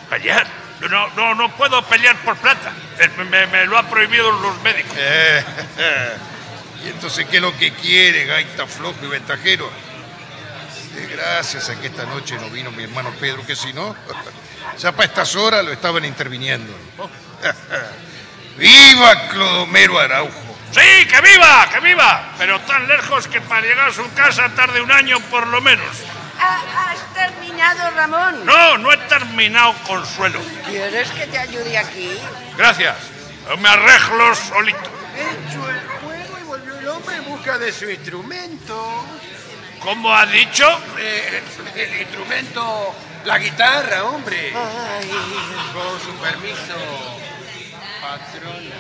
¿Pelear? No, no, no puedo pelear por plata. Eh, Me, me- me lo han prohibido los médicos. <laughs> ¿Y entonces qué es lo que quiere, gaita flojo y ventajero? Eh, gracias a que esta noche no vino mi hermano Pedro, que si no, <laughs> ya para estas horas lo estaban interviniendo. <laughs> ¡Viva Clodomero Araujo! Sí, que viva, que viva. Pero tan lejos que para llegar a su casa tarde un año por lo menos. ¿Ha- ¿Has terminado, Ramón? No, no he terminado, Consuelo. ¿Quieres que te ayude aquí? Gracias. Yo me arreglo solito. Hecho el juego y volvió el hombre en busca de su instrumento. ¿Cómo ha dicho? Eh, el instrumento, la guitarra, hombre. Con su permiso, patrona.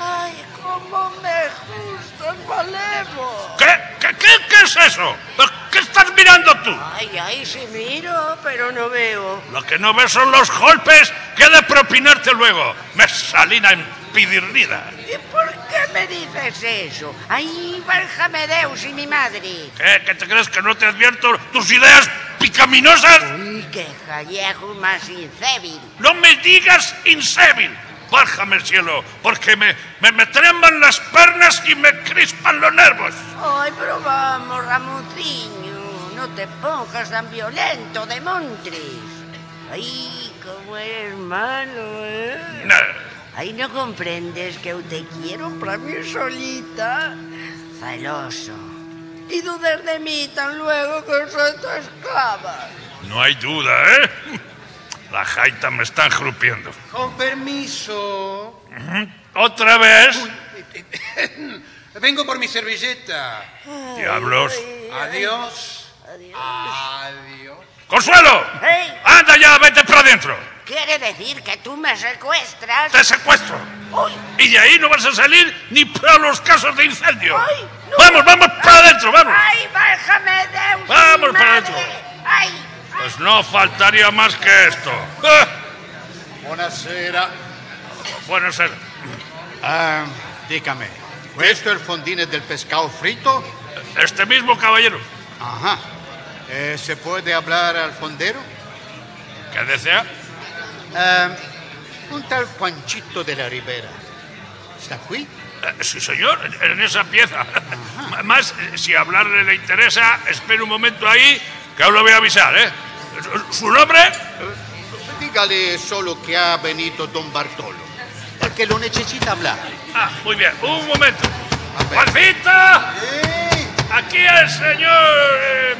Ay, cómo me gusta el. ¿Qué, qué, qué, qué es eso? ¿Pero ¿Qué estás mirando tú? Ay, ay, sí miro, pero no veo. Lo que no ves son los golpes que he de propinarte luego. Me salina empidernida. ¿Y por qué me dices eso? Ay, válgame Deus y mi madre. ¿Qué? ¿Que te crees que no te advierto tus ideas picaminosas? Uy, qué gallego más incébil. No me digas insébil. Bájame el cielo, porque me, me, me treman las pernas y me crispan los nervios. Ay, pero vamos, Ramonciño, no te pongas tan violento de montres. Ay, cómo eres malo, ¿eh? Ay, no comprendes que eu te quiero para mí solita. Celoso. Y dudas de mí tan luego que soy tu esclava. No hay duda, ¿eh? La jaita me está engrupiendo. Con permiso. ¿Otra vez? Vengo por mi servilleta. Diablos. Adiós. Adiós. ¡Consuelo! ¡Anda ya, vete para adentro! Quiere decir que tú me secuestras. ¡Te secuestro! Y de ahí no vas a salir ni para los casos de incendio. ¡Vamos, vamos para adentro, vamos! ¡Ay, bájame de ¡Vamos para adentro! ¡Ay! Pues no faltaría más que esto. Ah, Buonasera. Buonasera. Ah, dígame, ¿questo è il fondine del pescado frito? Este mismo caballero. Ajá. Eh, ¿Se puede hablar al fondero? ¿Qué desea? Ah, un tal Juanchito de la Ribera. ¿Está aquí? Eh, sí, señor, en- en esa pieza. Más, si hablarle le interesa, espere un momento ahí, que aún lo voy a avisar, ¿eh? ¿Su nombre? Dígale solo que ha venido don Bartolo, porque lo necesita hablar. Ah, muy bien, un momento. ¡Juancita! Aquí el señor... eh,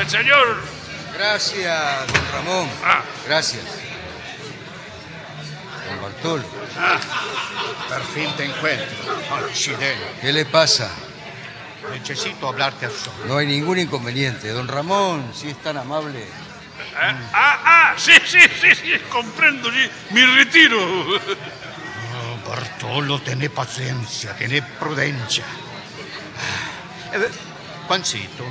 el señor... Gracias, don Ramón. Ah. Gracias. Bartolo, Per fin te encuentro. Accidente. ¿qué le pasa? Necesito hablarte a solas. No hay ningún inconveniente. Don Ramón, si es tan amable. ¿eh? Ah, ah, sí, sí, sí, sí, comprendo, sí. Mi retiro. Oh, Bartolo, tené paciencia, tené prudencia. Ah, eh, Juancito,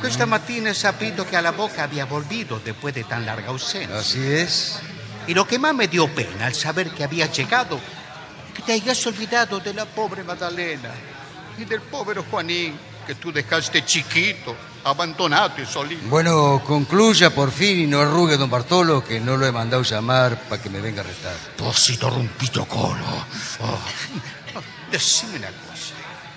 questa mattina he saputo che alla boca había volvido después de tan larga ausencia. Así es. Y lo que más me dio pena al saber que había llegado, que te hayas olvidado de la pobre Magdalena y del pobre Juanín que tú dejaste chiquito, abandonado y solito. Bueno, concluya por fin y no arrugue, don Bartolo, que no lo he mandado llamar para que me venga a retar. Posito rompito colo. Oh. Decime una cosa.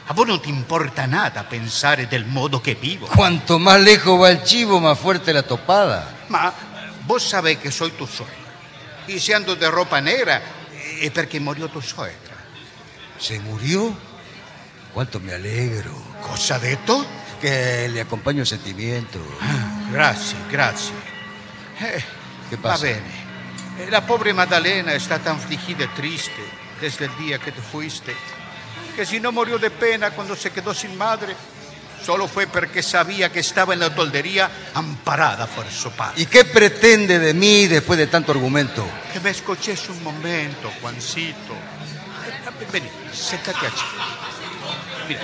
A vos no te importa nada pensar del modo que vivo. Cuanto más lejos va el chivo, más fuerte la topada. Ma vos sabés que soy tu suegra. Ando de ropa negra, es porque murió tu suegra. ¿Se murió? Cuánto me alegro. ¿Cosa de esto? Que le acompaño el sentimiento. Gracias, gracias. Eh, ¿Qué pasa? Va bene. Eh, La pobre Maddalena está tan afligida y triste desde el día que te fuiste, que si no murió de pena cuando se quedó sin madre, solo fue porque sabía que estaba en la toldería amparada por su padre. ¿Y qué pretende de mí después de tanto argumento? Que me escuches un momento, Juancito. Eh, Vení, séntate aquí. Mira,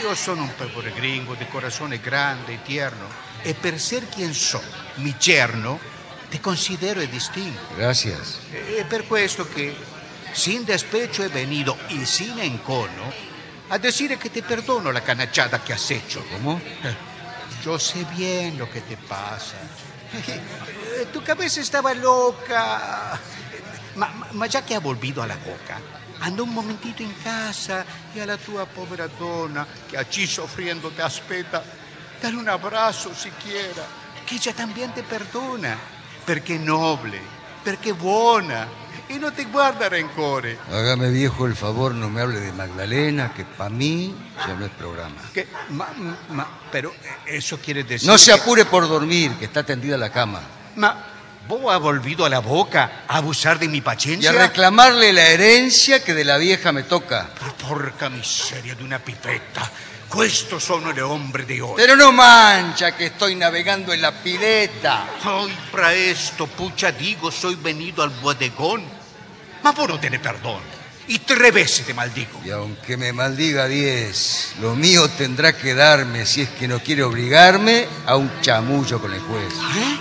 io sono un povero gringo di corazón grande e tierno e per ser quien sono, mi yerno, ti considero distingo. Gracias. E per questo che, sin despecho he venido y sin encono, a decir que te perdono la canachada que has hecho. ¿Cómo? Yo sé bien lo que te pasa. Eh, <laughs> Tu cabeza estaba loca. Ma, ma- ya que ha volvido a la boca, anda un momentito in casa e alla tua povera donna che allí soffriendo te aspetta, dale un abrazo siquiera, que ella también te perdona, è noble, perché è buona e non ti guarda rencore. Hágame viejo el favor, no me hable de Magdalena, que para mí ya no es programa. Que, ma, ma, pero eso quiere decir No se que- apure por dormir, que está tendida la cama. Ma vos has volvido a la boca a abusar de mi Y paciencia. a reclamarle la herencia que de la vieja me toca. Porca miseria de una pipetta. Questo sono le ombre di oggi. Pero no mancha que estoy navegando en la pileta. Hoy para esto, pucha, digo, soy venido al bodegón. Ma vos no tenés perdón. Y tres veces te maldigo. Y aunque me maldiga diez, lo mío tendrá que darme si es que no quiere obligarme a un chamullo con el juez. ¿Eh?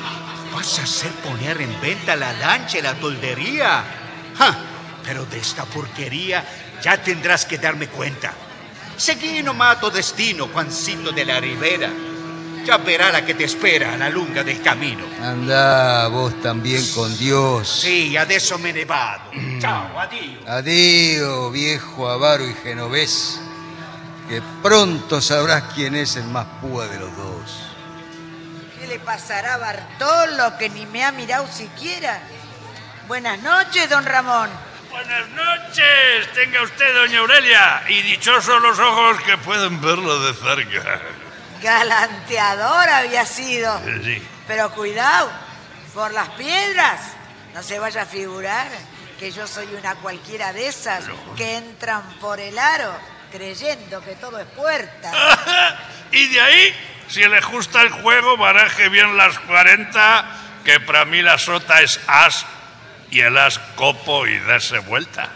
¿Vas a hacer poner en venta la lancha y la toldería? Ja, Pero de esta porquería ya tendrás que darme cuenta. Seguí nomás tu destino, Juancito de la Ribera. Ya verá la que te espera a la lunga del camino. Anda, vos también con Dios. Sí, adesso me ne vado. Ciao, <clears throat> addio. Adiós, viejo avaro y genovés, que pronto sabrás quién es el más púa de los dos. ¿Qué le pasará a Bartolo que ni me ha mirado siquiera? Buenas noches, don Ramón. Buenas noches, tenga usted, doña Aurelia, y dichosos los ojos que pueden verlo de cerca. Galanteador había sido. Sí. Pero cuidado, por las piedras. No se vaya a figurar que yo soy una cualquiera de esas que entran por el aro creyendo que todo es puerta. <laughs> Y de ahí, si le gusta el juego, baraje bien las 40 que para mí la sota es as y el as copo y darse vuelta.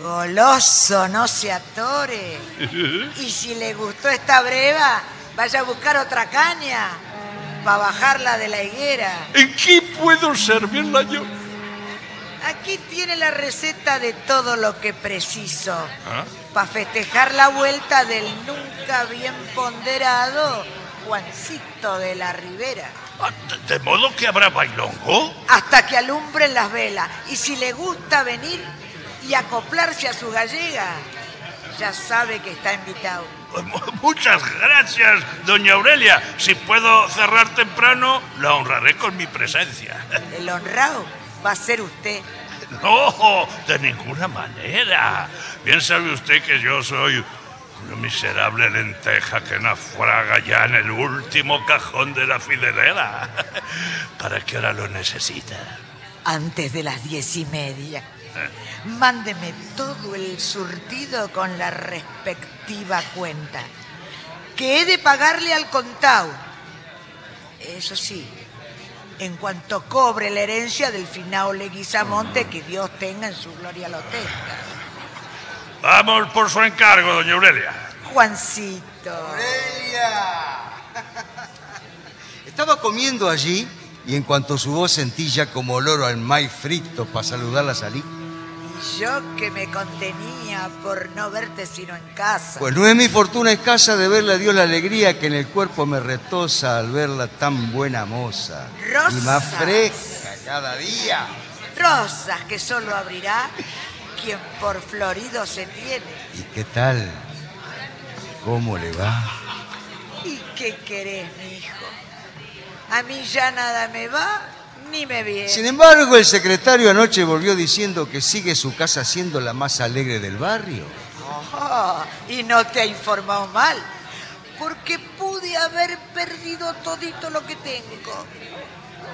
Goloso, no se atore. <laughs> Y si le gustó esta breva, vaya a buscar otra caña para bajarla de la higuera. ¿En qué puedo servirla yo? Aquí tiene la receta de todo lo que preciso ¿Ah? para festejar la vuelta del nunca bien ponderado Juancito de la Ribera. ¿De modo que habrá bailongo? Hasta que alumbren las velas. Y si le gusta venir y acoplarse a su gallega, ya sabe que está invitado. <laughs> Muchas gracias, doña Aurelia. Si puedo cerrar temprano, la honraré con mi presencia. <laughs> El honrado va a ser usted. No, de ninguna manera. Bien sabe usted que yo soy una miserable lenteja que naufraga ya en el último cajón de la fidelera. <laughs> ¿Para qué hora lo necesita? Antes de las diez y media. Mándeme todo el surtido con la respectiva cuenta. Que he de pagarle al contado. Eso sí, en cuanto cobre la herencia del finao Leguizamonte, que Dios tenga en su gloria lo tenga. Vamos por su encargo, doña Aurelia. Juancito. Estaba comiendo allí y en cuanto su voz sentí ya como olor al maíz frito para saludarla salí. Yo que me contenía por no verte sino en casa. Pues no es mi fortuna escasa de verle a Dios la alegría que en el cuerpo me retosa al verla tan buena moza. Y más fresca cada día. Rosas que solo abrirá quien por florido se tiene. ¿Y qué tal? ¿Cómo le va? ¿Y qué querés, mi hijo? A mí ya nada me va ni me viene. Sin embargo, el secretario anoche volvió diciendo que sigue su casa siendo la más alegre del barrio. Ojo, y no te ha informado mal, porque pude haber perdido todito lo que tengo,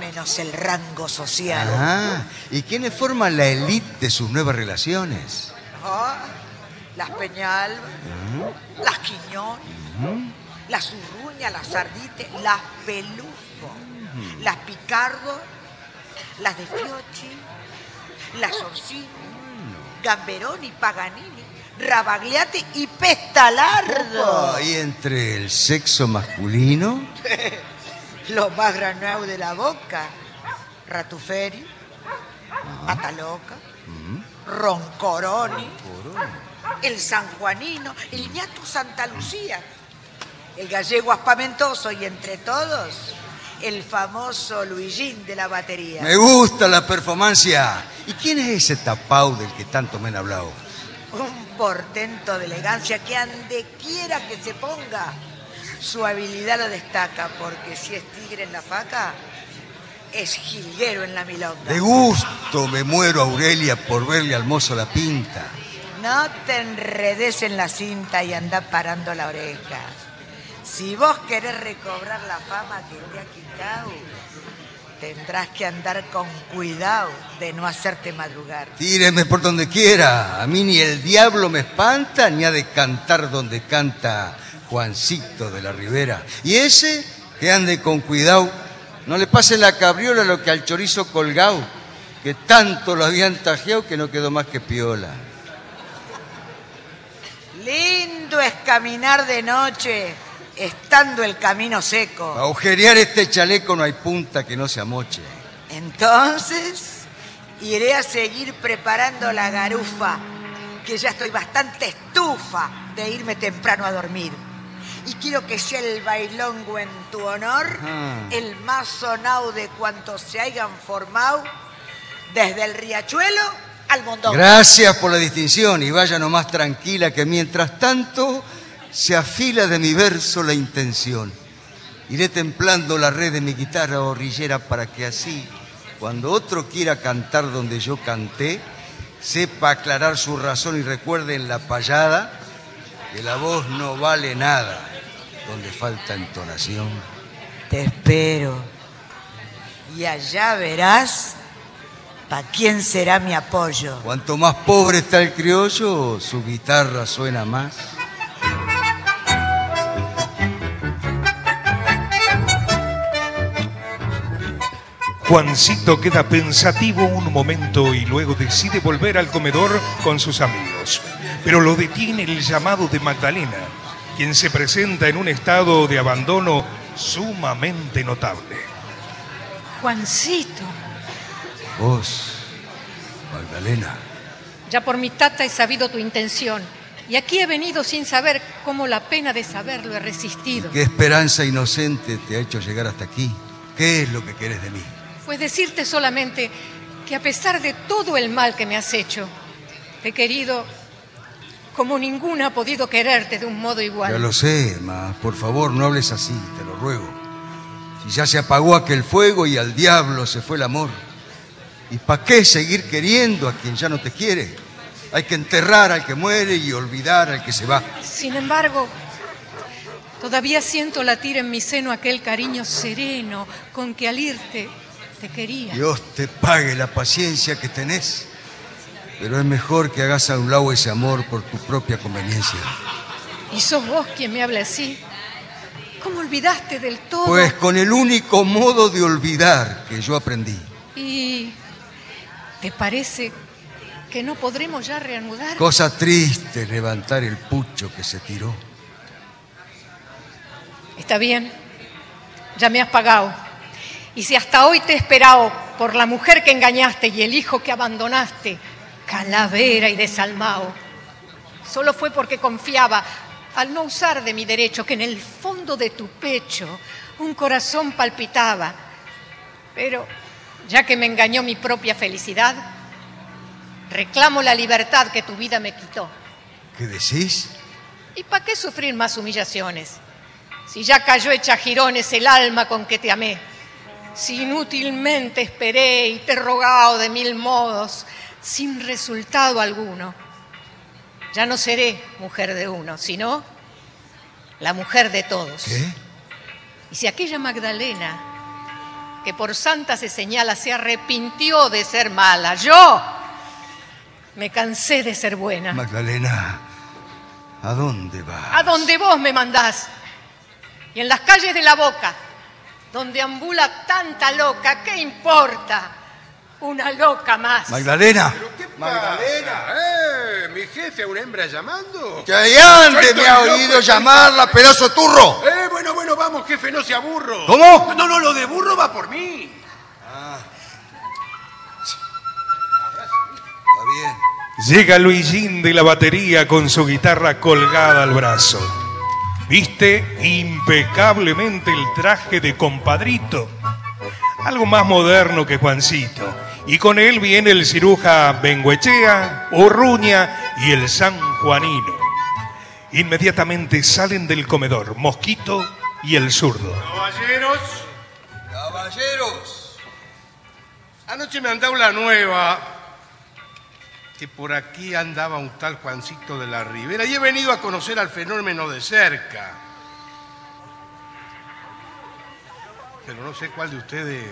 menos el rango social. Ah, ¿y quiénes forman la élite de sus nuevas relaciones? Ah, las Peñalba, las Quiñón, las Urruñas, las Sardites, las Pelufo, las Picardo, las de Fiochi, las Orsini, Gamberoni, Paganini, Rabagliati y Pestalardo. ¿Y entre el sexo masculino? <laughs> Lo más granado de la boca. Ratuferi, Ataloca, Roncoroni, el sanjuanino, el ñato Santa Lucía, el gallego aspamentoso y entre todos el famoso Luigín de la batería. Me gusta la performancia. ¿Y quién es ese tapau del que tanto me han hablado? Un portento de elegancia que ande quiera que se ponga. Su habilidad lo destaca porque si es tigre en la faca, es jilguero en la milonga. De gusto me muero, Aurelia, por verle al mozo la pinta. No te enredes en la cinta y anda parando la oreja. Si vos querés recobrar la fama que te ha quitado, tendrás que andar con cuidado de no hacerte madrugar. Tíreme por donde quiera. A mí ni el diablo me espanta, ni ha de cantar donde canta Juancito de la Ribera. Y ese, que ande con cuidado, no le pase la cabriola lo que al chorizo colgado, que tanto lo habían tajeado que no quedó más que piola. Lindo es caminar de noche, estando el camino seco. Para agujerear este chaleco no hay punta que no se amoche. Entonces, iré a seguir preparando la garufa, que ya estoy bastante estufa de irme temprano a dormir. Y quiero que sea el bailongo en tu honor, Ah. el más sonado de cuantos se hayan formado, desde el riachuelo al mondongo. Gracias por la distinción y vaya nomás tranquila que mientras tanto se afila de mi verso la intención. Iré templando la red de mi guitarra horrillera para que así, cuando otro quiera cantar donde yo canté, sepa aclarar su razón y recuerde en la payada que la voz no vale nada donde falta entonación. Te espero. Y allá verás para quién será mi apoyo. Cuanto más pobre está el criollo, su guitarra suena más. Juancito queda pensativo un momento y luego decide volver al comedor con sus amigos. Pero lo detiene el llamado de Magdalena, quien se presenta en un estado de abandono sumamente notable. Juancito, Vos, Magdalena. ya por mi tata he sabido tu intención. Y aquí he venido sin saber cómo la pena de saberlo he resistido. ¿Qué esperanza inocente te ha hecho llegar hasta aquí? ¿Qué es lo que quieres de mí? Pues decirte solamente que a pesar de todo el mal que me has hecho, te he querido como ninguna ha podido quererte de un modo igual. Ya lo sé, ma. Por favor, no hables así, te lo ruego. Si ya se apagó aquel fuego y al diablo se fue el amor. ¿Y para qué seguir queriendo a quien ya no te quiere? Hay que enterrar al que muere y olvidar al que se va. Sin embargo, todavía siento latir en mi seno aquel cariño sereno con que al irte te quería. Dios te pague la paciencia que tenés. Pero es mejor que hagas a un lado ese amor por tu propia conveniencia. Y sos vos quien me habla así. ¿Cómo olvidaste del todo? Pues con el único modo de olvidar que yo aprendí. ¿Y te parece que no podremos ya reanudar? Cosa triste levantar el pucho que se tiró. Está bien, ya me has pagado. Y si hasta hoy te he esperado por la mujer que engañaste y el hijo que abandonaste, calavera y desalmado, solo fue porque confiaba, al no usar de mi derecho, que en el fondo de tu pecho un corazón palpitaba. Pero ya que me engañó mi propia felicidad, reclamo la libertad que tu vida me quitó. ¿Qué decís? ¿Y para qué sufrir más humillaciones? Si ya cayó hecha jirones el alma con que te amé, si inútilmente esperé y te he rogado de mil modos, sin resultado alguno, ya no seré mujer de uno, sino la mujer de todos. ¿Qué? Y si aquella Magdalena, que por santa se señala, se arrepintió de ser mala, yo me cansé de ser buena. Magdalena, ¿a dónde vas? A donde vos me mandás. Y en las calles de la boca, donde ambula tanta loca, ¿qué importa? Una loca más. Magdalena. Magdalena. ¿Eh? ¿Mi jefe a una hembra llamando? Que ahí antes me ha oído llamarla, pedazo turro. Eh, bueno, bueno, vamos, jefe, no sea burro. ¿Cómo? No, no, lo de burro va por mí. Está bien. Llega Luisín de la batería con su guitarra colgada al brazo. Viste impecablemente el traje de compadrito. Algo más moderno que Juancito. Y con él viene el ciruja Benguechea, Orruña y el San Juanino. Inmediatamente salen del comedor Mosquito y el zurdo. Caballeros. Caballeros. Anoche me han dado la nueva que por aquí andaba un tal Juancito de la Ribera y he venido a conocer al fenómeno de cerca. Pero no sé cuál de ustedes...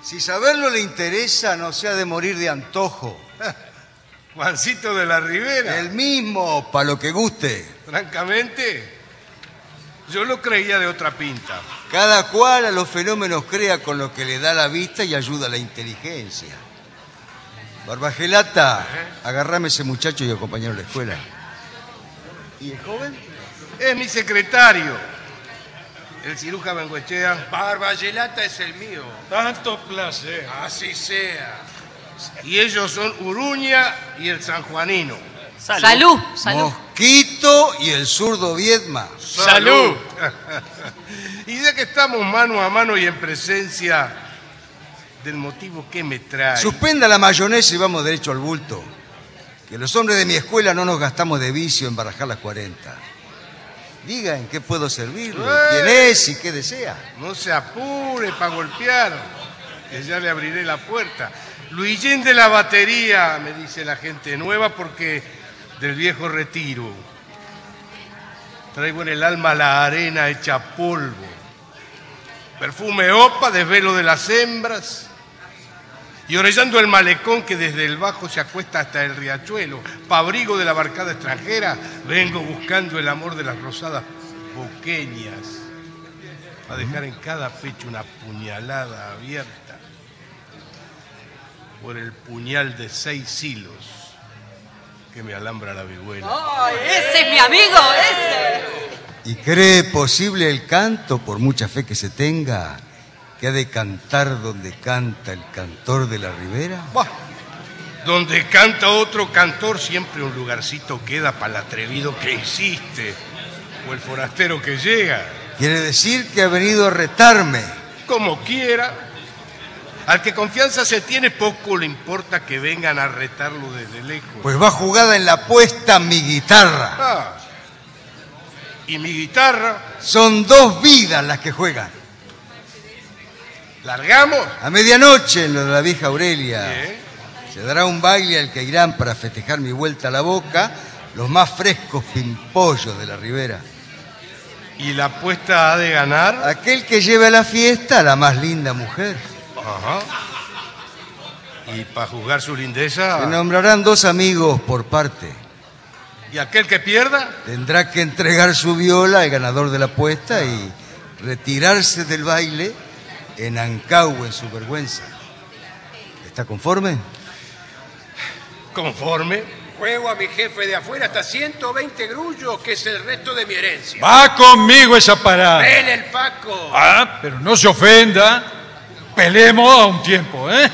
Si saberlo le interesa, no sea de morir de antojo. <laughs> Juancito de la Ribera. El mismo, para lo que guste. Francamente, yo lo creía de otra pinta. Cada cual a los fenómenos crea con lo que le da la vista y ayuda a la inteligencia. Barbagelata, agarrame ese muchacho y acompañarlo a la escuela. ¿Y el joven? Es mi secretario. El ciruja Benguechea. Barbayelata es el mío. Tanto placer. Así sea. Y ellos son Uruña y el sanjuanino. Salud, salud. Mosquito y el zurdo Viedma. ¡Salud! <laughs> y ya que estamos mano a mano y en presencia del motivo que me trae. Suspenda la mayonesa y vamos derecho al bulto. Que los hombres de mi escuela no nos gastamos de vicio en barajar las 40. Diga en qué puedo servirle, quién es y qué desea. No se apure para golpear, que ya le abriré la puerta. Luigín de la batería, me dice la gente nueva, porque del viejo retiro. Traigo en el alma la arena hecha polvo. Perfume opa, desvelo de las hembras. Y orellando el malecón que desde el bajo se acuesta hasta el riachuelo, pabrigo de la barcada extranjera, vengo buscando el amor de las rosadas boqueñas, a dejar en cada pecho una puñalada abierta. por el puñal de seis hilos que me alambra la vihuela. ¡Ay, ese es mi amigo! ¡Ese! ¿Y cree posible el canto, por mucha fe que se tenga, que ha de cantar donde canta el cantor de la ribera? Donde canta otro cantor, siempre un lugarcito queda para el atrevido que insiste o el forastero que llega. Quiere decir que ha venido a retarme. Como quiera. Al que confianza se tiene, poco le importa que vengan a retarlo desde lejos. Pues va jugada en la apuesta mi guitarra. Ah. Y mi guitarra, Son dos vidas las que juegan. ¿Largamos? A medianoche en lo de la vieja Aurelia Bien. se dará un baile al que irán para festejar mi vuelta a la boca los más frescos pimpollos de la ribera. ¿Y la apuesta ha de ganar? Aquel que lleve a la fiesta a la más linda mujer. Ajá. Y para juzgar su lindeza, Se nombrarán dos amigos por parte. ¿y aquel que pierda? Tendrá que entregar su viola al ganador de la apuesta y retirarse del baile en Ancagua en su vergüenza. ¿Está conforme? Conforme. Juego a mi jefe de afuera hasta 120 grullos, que es el resto de mi herencia. Va conmigo esa parada. Ven el Paco. Ah, pero no se ofenda. Pelemos a un tiempo, ¿eh?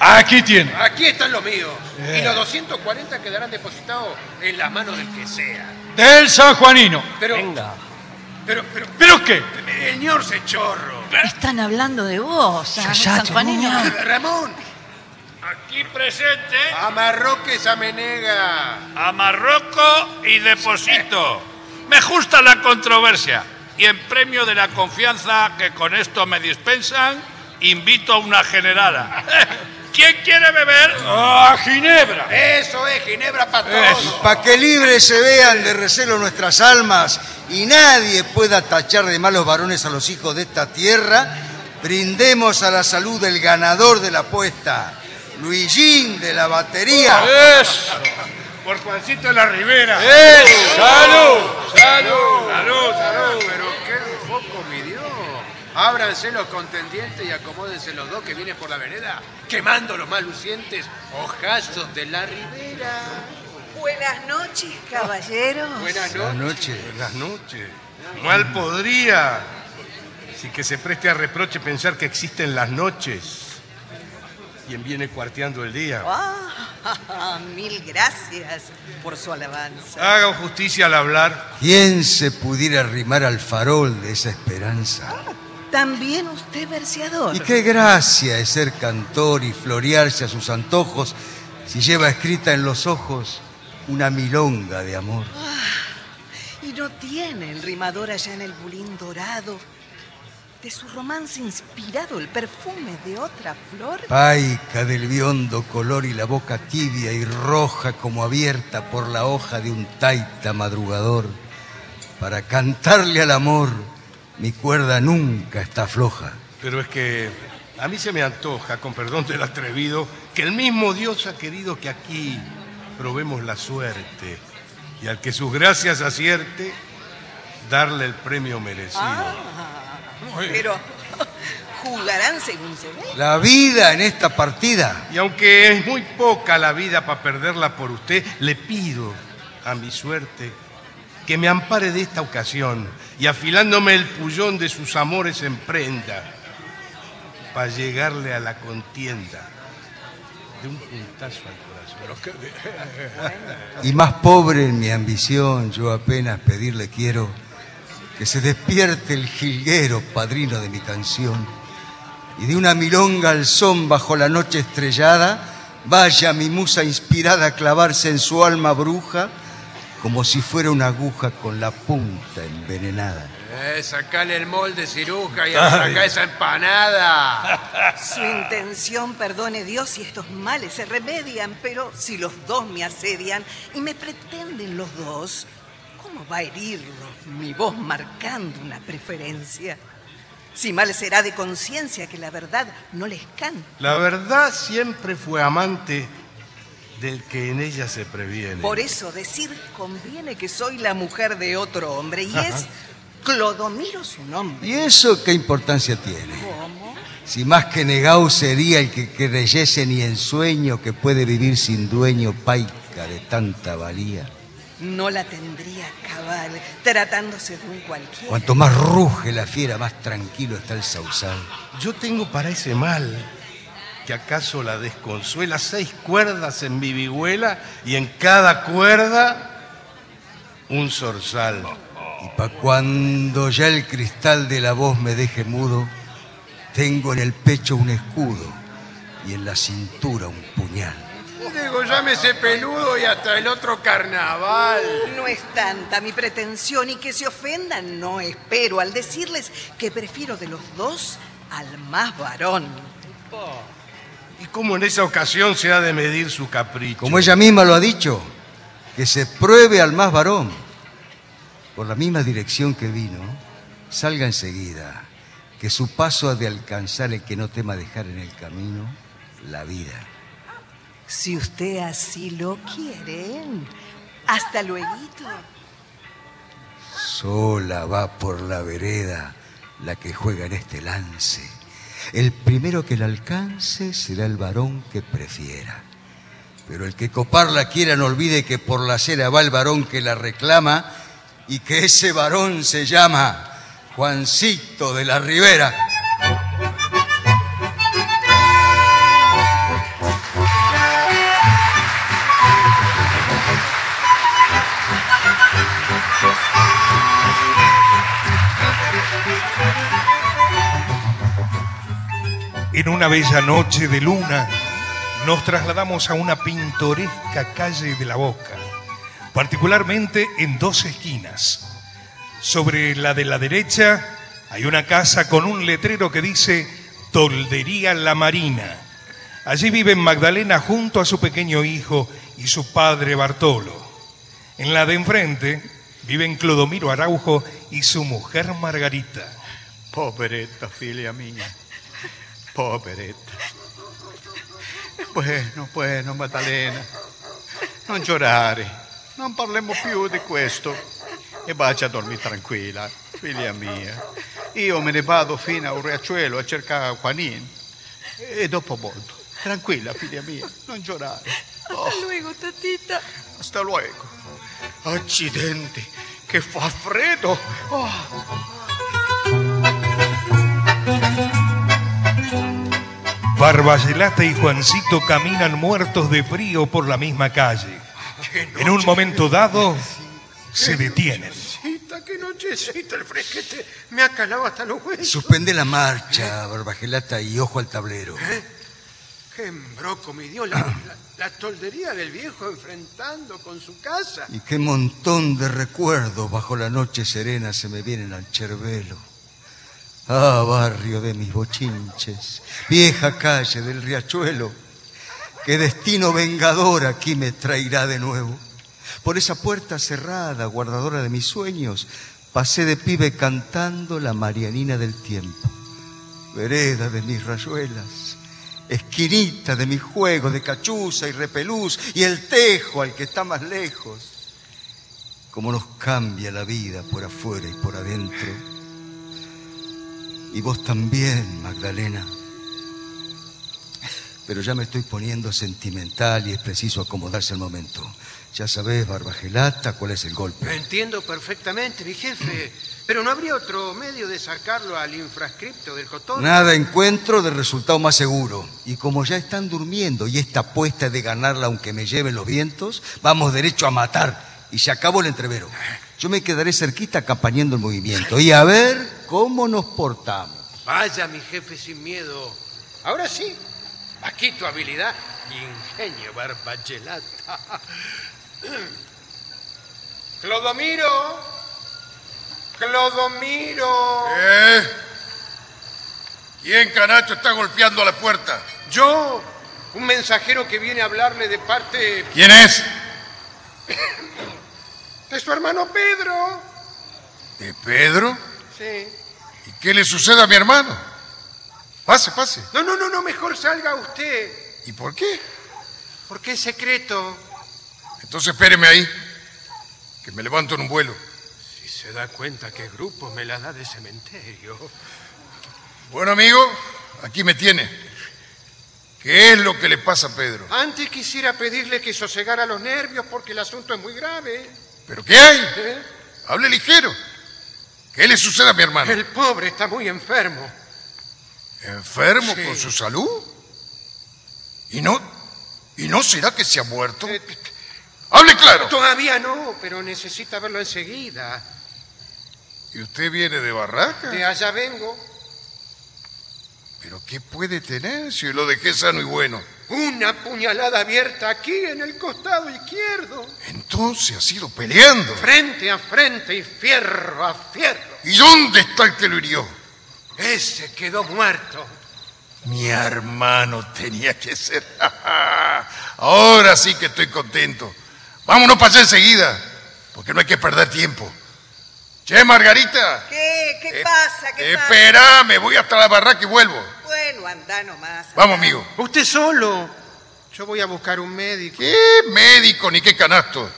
Aquí tiene. Aquí están los míos. Y los 240 quedarán depositados en las manos del que sea. Del San Juanino. Pero. Pero, pero. ¿Pero qué? El ñor se chorro. Están hablando de vos, Sanjuanino. Ramón. Aquí presente. A Marroque esa menega. A Marroco y deposito. Me gusta la controversia. Y en premio de la confianza que con esto me dispensan, invito a una generada. <laughs> ¿Quién quiere beber? ¡Ah, Ginebra! Eso es, Ginebra para todos. Para que libres se vean de recelo nuestras almas y nadie pueda tachar de malos varones a los hijos de esta tierra, brindemos a la salud del ganador de la apuesta, Luigín de la batería. Por Juancito de la Ribera. ¡Eh! ¡Salud! ¡Salud! ¡Salud, salud! Pero qué foco midió. Ábranse los contendientes y acomódense los dos que vienen por la vereda, quemando los más lucientes ojazos de la ribera. Buenas noches, caballeros. Buenas Buenas noches. noches. Buenas noches. Mal podría. Si que se preste a reproche pensar que existen las noches. Quien viene cuarteando el día. Ah, <laughs> mil gracias por su alabanza. Haga justicia al hablar. ¿Quién se pudiera arrimar al farol de esa esperanza? También usted verseador. Y qué gracia es ser cantor y florearse a sus antojos si lleva escrita en los ojos una milonga de amor. Y no tiene el rimador allá en el bulín dorado de su romance inspirado el perfume de otra flor. Paica del biondo color y la boca tibia y roja como abierta por la hoja de un taita madrugador. Para cantarle al amor, mi cuerda nunca está floja. Pero es que a mí se me antoja, con perdón del atrevido, que el mismo Dios ha querido que aquí probemos la suerte y al que sus gracias acierte, darle el premio merecido. Ah, pero jugarán según se ve. La vida en esta partida. Y aunque es muy poca la vida para perderla por usted, le pido a mi suerte que me ampare de esta ocasión y afilándome el pullón de sus amores en prenda para llegarle a la contienda de un puntazo al corazón. Y más pobre en mi ambición, yo apenas pedirle quiero que se despierte el jilguero, padrino de mi canción, y de una milonga al son bajo la noche estrellada, vaya mi musa inspirada a clavarse en su alma bruja, como si fuera una aguja con la punta envenenada. Eh, sacale el molde, ciruja, y <laughs> saca esa empanada. <laughs> Su intención, perdone Dios, si estos males se remedian, pero si los dos me asedian y me pretenden los dos, ¿cómo va a herirlos mi voz marcando una preferencia? Si mal será de conciencia que la verdad no les canta. La verdad siempre fue amante del que en ella se previene. Por eso decir conviene que soy la mujer de otro hombre y es Clodomiro su nombre. ¿Y eso qué importancia tiene? ¿Cómo? Si más que negado sería el que creyese ni en sueño que puede vivir sin dueño paica de tanta valía. No la tendría cabal, tratándose de un cualquiera. Cuanto más ruge la fiera, más tranquilo está el sausal. Yo tengo para ese mal que acaso la desconsuela seis cuerdas en mi vihuela y en cada cuerda un zorzal. Y pa' cuando ya el cristal de la voz me deje mudo, tengo en el pecho un escudo y en la cintura un puñal. Digo, llámese peludo y hasta el otro carnaval. No es tanta mi pretensión y que se ofendan no espero al decirles que prefiero de los dos al más varón. ¿Y cómo en esa ocasión se ha de medir su capricho? Como ella misma lo ha dicho, que se pruebe al más varón. Por la misma dirección que vino, salga enseguida, que su paso ha de alcanzar el que no tema dejar en el camino la vida. Si usted así lo quiere, hasta luego. Sola va por la vereda la que juega en este lance. El primero que la alcance será el varón que prefiera. Pero el que coparla quiera no olvide que por la acera va el varón que la reclama y que ese varón se llama Juancito de la Ribera. En una bella noche de luna nos trasladamos a una pintoresca calle de la Boca, particularmente en dos esquinas. Sobre la de la derecha hay una casa con un letrero que dice Toldería La Marina. Allí viven Magdalena junto a su pequeño hijo y su padre Bartolo. En la de enfrente viven Clodomiro Araujo y su mujer Margarita. Poveretta, figlia mia. Poveretta. Bueno, bueno, Maddalena. Non giorare. Non parliamo più di questo. E vaccia a dormire tranquilla, figlia mia. Io me ne vado fino a un riachuelo a cercare Juanin. E dopo molto. Tranquilla, figlia mia. Non giorare. Hasta luego, tatita. Hasta luego. Accidenti, che fa freddo. Oh. Barbayelata y Juancito caminan muertos de frío por la misma calle. En un momento dado, se detienen. Nochecita, qué nochecita, el fresquete me ha calado hasta los huesos. Suspende la marcha, Barbagelata, y ojo al tablero. Qué embroco me dio la, la- la toldería del viejo enfrentando con su casa. Y qué montón de recuerdos bajo la noche serena se me vienen al cervelo. Ah, barrio de mis bochinches, vieja calle del riachuelo, qué destino vengador aquí me traerá de nuevo. Por esa puerta cerrada, guardadora de mis sueños, pasé de pibe cantando la Marianina del tiempo. Vereda de mis rayuelas, esquinita de mis juegos de cachuza y repelús y el tejo al que está más lejos. Cómo nos cambia la vida por afuera y por adentro. Y vos también, Magdalena. Pero ya me estoy poniendo sentimental y es preciso acomodarse al momento. Ya sabés, Barbagelata, cuál es el golpe. Entiendo perfectamente, mi jefe. Pero no habría otro medio de sacarlo al infrascripto del cotón. Nada encuentro de resultado más seguro. Y como ya están durmiendo y esta apuesta es de ganarla aunque me lleven los vientos, vamos derecho a matar. Y se acabó el entrevero. Yo me quedaré cerquita acompañando el movimiento. Y a ver cómo nos portamos. Vaya, mi jefe, sin miedo. Ahora sí, aquí tu habilidad y ingenio, Barbagelata. <clears throat> Clodomiro. Clodomiro. ¿Eh? ¿Quién, canacho, está golpeando a la puerta? Yo, un mensajero que viene a hablarle de parte ¿Quién es? de su hermano Pedro. ¿De Pedro? Sí. ¿Y qué le sucede a mi hermano? Pase, pase. No, no, no, no, mejor salga usted. ¿Y por qué? Porque es secreto. Entonces espéreme ahí, que me levanto en un vuelo. Si se da cuenta qué grupo me la da de cementerio. Bueno, amigo, Aquí me tiene. ¿Qué es lo que le pasa a Pedro? Antes quisiera pedirle que sosegara los nervios porque el asunto es muy grave. ¿Pero qué hay? ¿Eh? Hable ligero. ¿Qué le sucede a mi hermano? El pobre está muy enfermo. ¿Enfermo Sí. con su salud? ¿Y no, ¿Y no será que se ha muerto? ¡Hable claro! Todavía no, pero necesita verlo enseguida. ¿Y usted viene de Barraca? De allá vengo. ¿Pero qué puede tener si lo dejé sano y bueno? Una puñalada abierta aquí en el costado izquierdo. Entonces ha sido peleando. Frente a frente y fierro a fierro. ¿Y dónde está el que lo hirió? Ese quedó muerto. Mi hermano tenía que ser. <laughs> Ahora sí que estoy contento. Vámonos para allá enseguida, porque no hay que perder tiempo. Che, Margarita, ¿Qué? ¿Qué pasa? ¿Qué pasa? espérame, voy hasta la barraca y vuelvo. Bueno, anda nomás. Vamos, amigo. Usted solo. Yo voy a buscar un médico. ¿Qué médico ni qué canasto?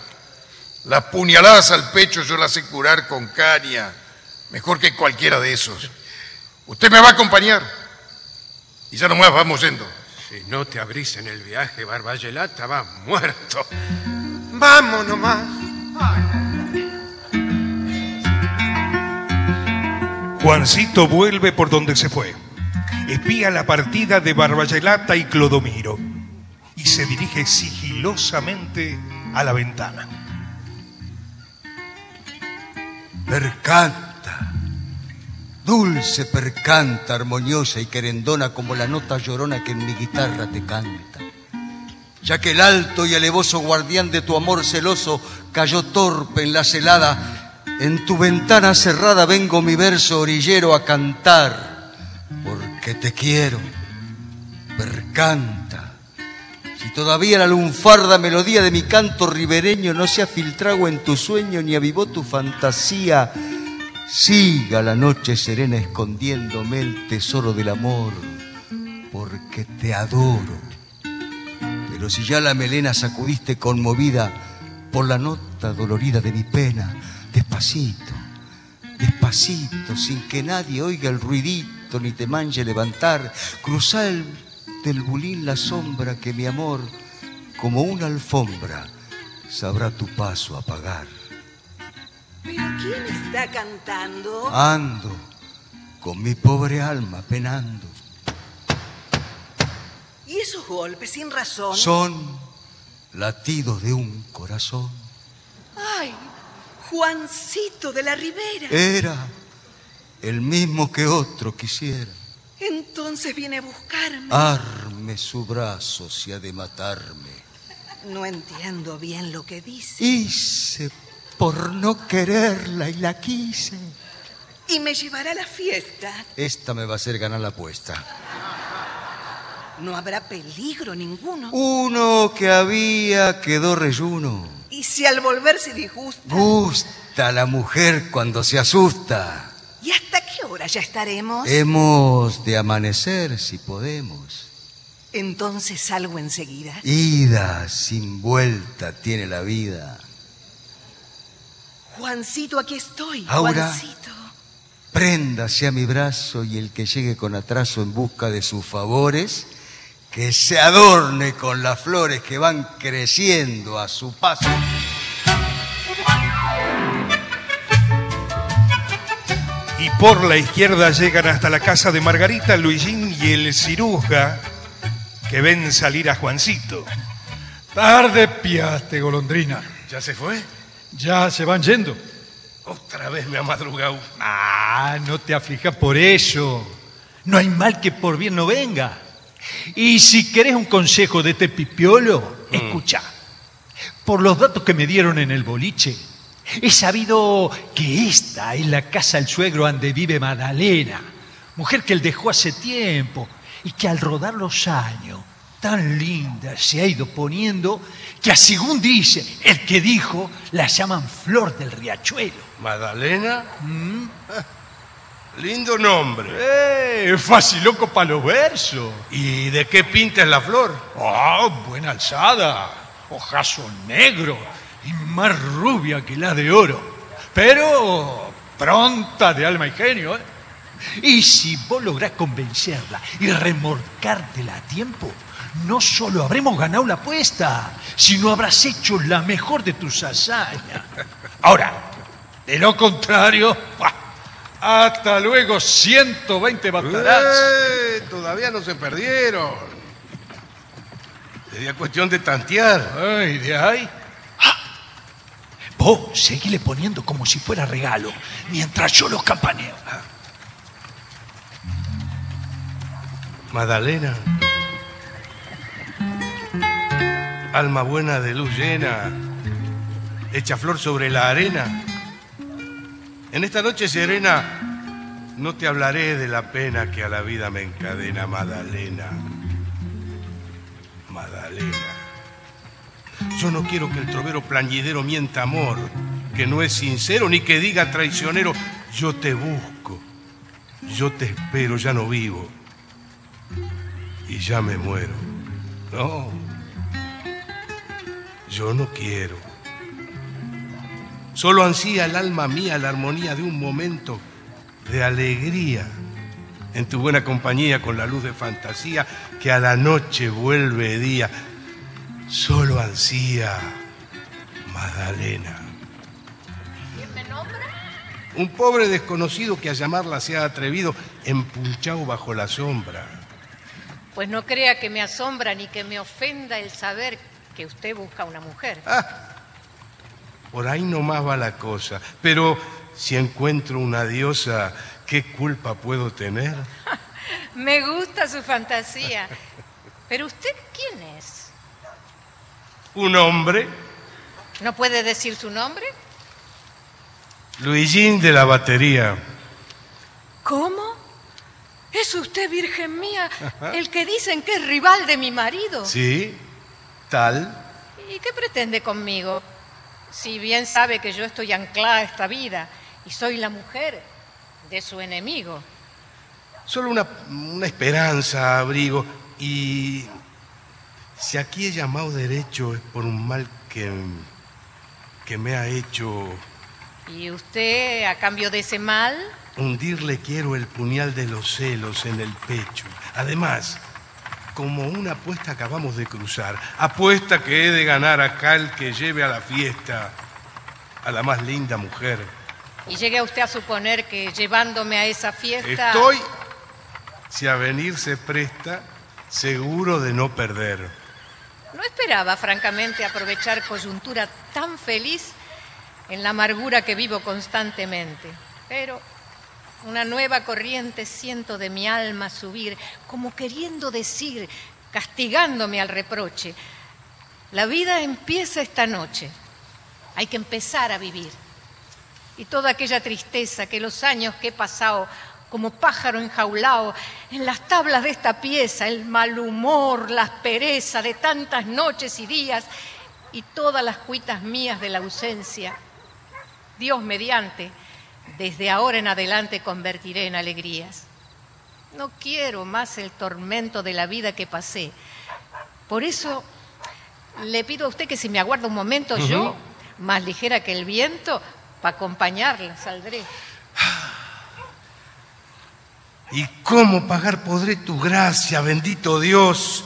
Las puñaladas al pecho yo las sé curar con caña, mejor que cualquiera de esos. Usted me va a acompañar. Y ya nomás vamos yendo. Si no te abrís en el viaje, Barbayelata va muerto. Vamos nomás. Juancito vuelve por donde se fue. Espía la partida de Barbayelata y Clodomiro y se dirige sigilosamente a la ventana. Percanta, dulce percanta, armoniosa y querendona como la nota llorona que en mi guitarra te canta. Ya que el alto y alevoso guardián de tu amor celoso cayó torpe en la celada, en tu ventana cerrada vengo mi verso orillero a cantar, porque te quiero. Percanta, si todavía la lunfarda melodía de mi canto ribereño no se ha filtrado en tu sueño ni avivó tu fantasía, siga la noche serena escondiéndome el tesoro del amor, porque te adoro. Pero si ya la melena sacudiste conmovida por la nota dolorida de mi pena, despacito, despacito, sin que nadie oiga el ruidito ni te manje levantar, cruza el, del bulín la sombra que mi amor, como una alfombra, sabrá tu paso apagar. ¿Pero quién está cantando? Ando con mi pobre alma penando. ¿Y esos golpes sin razón? Son latidos de un corazón. ¡Ay! Juancito de la Ribera. Era el mismo que otro quisiera. Entonces viene a buscarme. Arme su brazo si ha de matarme. No entiendo bien lo que dice. Hice por no quererla y la quise. Y me llevará a la fiesta. Esta me va a hacer ganar la apuesta. No habrá peligro ninguno. Uno que había quedó reyuno. Y si al volver se disgusta. Gusta la mujer cuando se asusta. ¿Y hasta qué hora ya estaremos? Hemos de amanecer si podemos. Entonces salgo enseguida. Ida sin vuelta tiene la vida. Juancito, aquí estoy. Aura. Juancito. Préndase a mi brazo y el que llegue con atraso en busca de sus favores, que se adorne con las flores que van creciendo a su paso. Y por la izquierda llegan hasta la casa de Margarita, Luisín y el ciruja que ven salir a Juancito. Tarde piaste, golondrina. ¿Ya se fue? Ya se van yendo. Otra vez me ha madrugado. Ah, no te aflijas por eso. No hay mal que por bien no venga. Y si querés un consejo de este pipiolo, escucha. Por los datos que me dieron en el boliche, he sabido que esta es la casa del suegro donde vive Madalena, mujer que él dejó hace tiempo y que al rodar los años, tan linda se ha ido poniendo que, según dice el que dijo, la llaman Flor del Riachuelo. ¿Madalena? Lindo nombre. ¡Eh! Fácil loco para los versos. ¿Y de qué pinta es la flor? ¡Ah! buena alzada. Ojazo negro y más rubia que la de oro. Pero pronta de alma y genio, ¿eh? Y si vos lográs convencerla y remolcártela a tiempo, no solo habremos ganado la apuesta, sino habrás hecho la mejor de tus hazañas. Ahora, de lo contrario. Hasta luego, 120 batarás. ¡Eh! Todavía no se perdieron. Sería cuestión de tantear. Ay, de ahí. ¡Ah! Vos seguile poniendo como si fuera regalo, mientras yo los campaneo. Madalena. Alma buena de luz llena, echa flor sobre la arena. En esta noche serena no te hablaré de la pena que a la vida me encadena, Madalena. Madalena. Yo no quiero que el trovero plañidero mienta amor, que no es sincero ni que diga traicionero, yo te busco, yo te espero, ya no vivo y ya me muero. No, yo no quiero. Solo ansía el alma mía la armonía de un momento de alegría en tu buena compañía con la luz de fantasía que a la noche vuelve día. Solo ansía Magdalena. ¿Quién me nombra? Un pobre desconocido que a llamarla se ha atrevido empunchado bajo la sombra. Pues no crea que me asombra ni que me ofenda el saber que usted busca una mujer. Por ahí nomás va la cosa. Pero si encuentro una diosa, ¿qué culpa puedo tener? <laughs> Me gusta su fantasía. Pero usted, ¿quién es? Un hombre, ¿No puede decir su nombre? Luigín de la batería. ¿Cómo? ¿Es usted, Virgen mía, el que dicen que es rival de mi marido? Sí, tal. ¿Y qué pretende conmigo? Si bien sabe que yo estoy anclada a esta vida y soy la mujer de su enemigo. Solo una, una esperanza, abrigo. Y si aquí he llamado derecho es por un mal que, que me ha hecho ¿Y usted, a cambio de ese mal? hundirle quiero el puñal de los celos en el pecho. Además, como una apuesta acabamos de cruzar, apuesta que he de ganar acá el que lleve a la fiesta a la más linda mujer. Y llegue usted a suponer que llevándome a esa fiesta... Estoy, si a venir se presta, seguro de no perder. No esperaba, francamente, aprovechar coyuntura tan feliz en la amargura que vivo constantemente. Pero una nueva corriente siento de mi alma subir, como queriendo decir, castigándome al reproche, la vida empieza esta noche, hay que empezar a vivir. Y toda aquella tristeza que los años que he pasado como pájaro enjaulado en las tablas de esta pieza, el mal humor, la aspereza de tantas noches y días y todas las cuitas mías de la ausencia, Dios mediante, desde ahora en adelante convertiré en alegrías. No quiero más el tormento de la vida que pasé. Por eso le pido a usted que si me aguarda un momento, yo, más ligera que el viento, para acompañarla, saldré. ¿Y cómo pagar podré tu gracia, bendito Dios,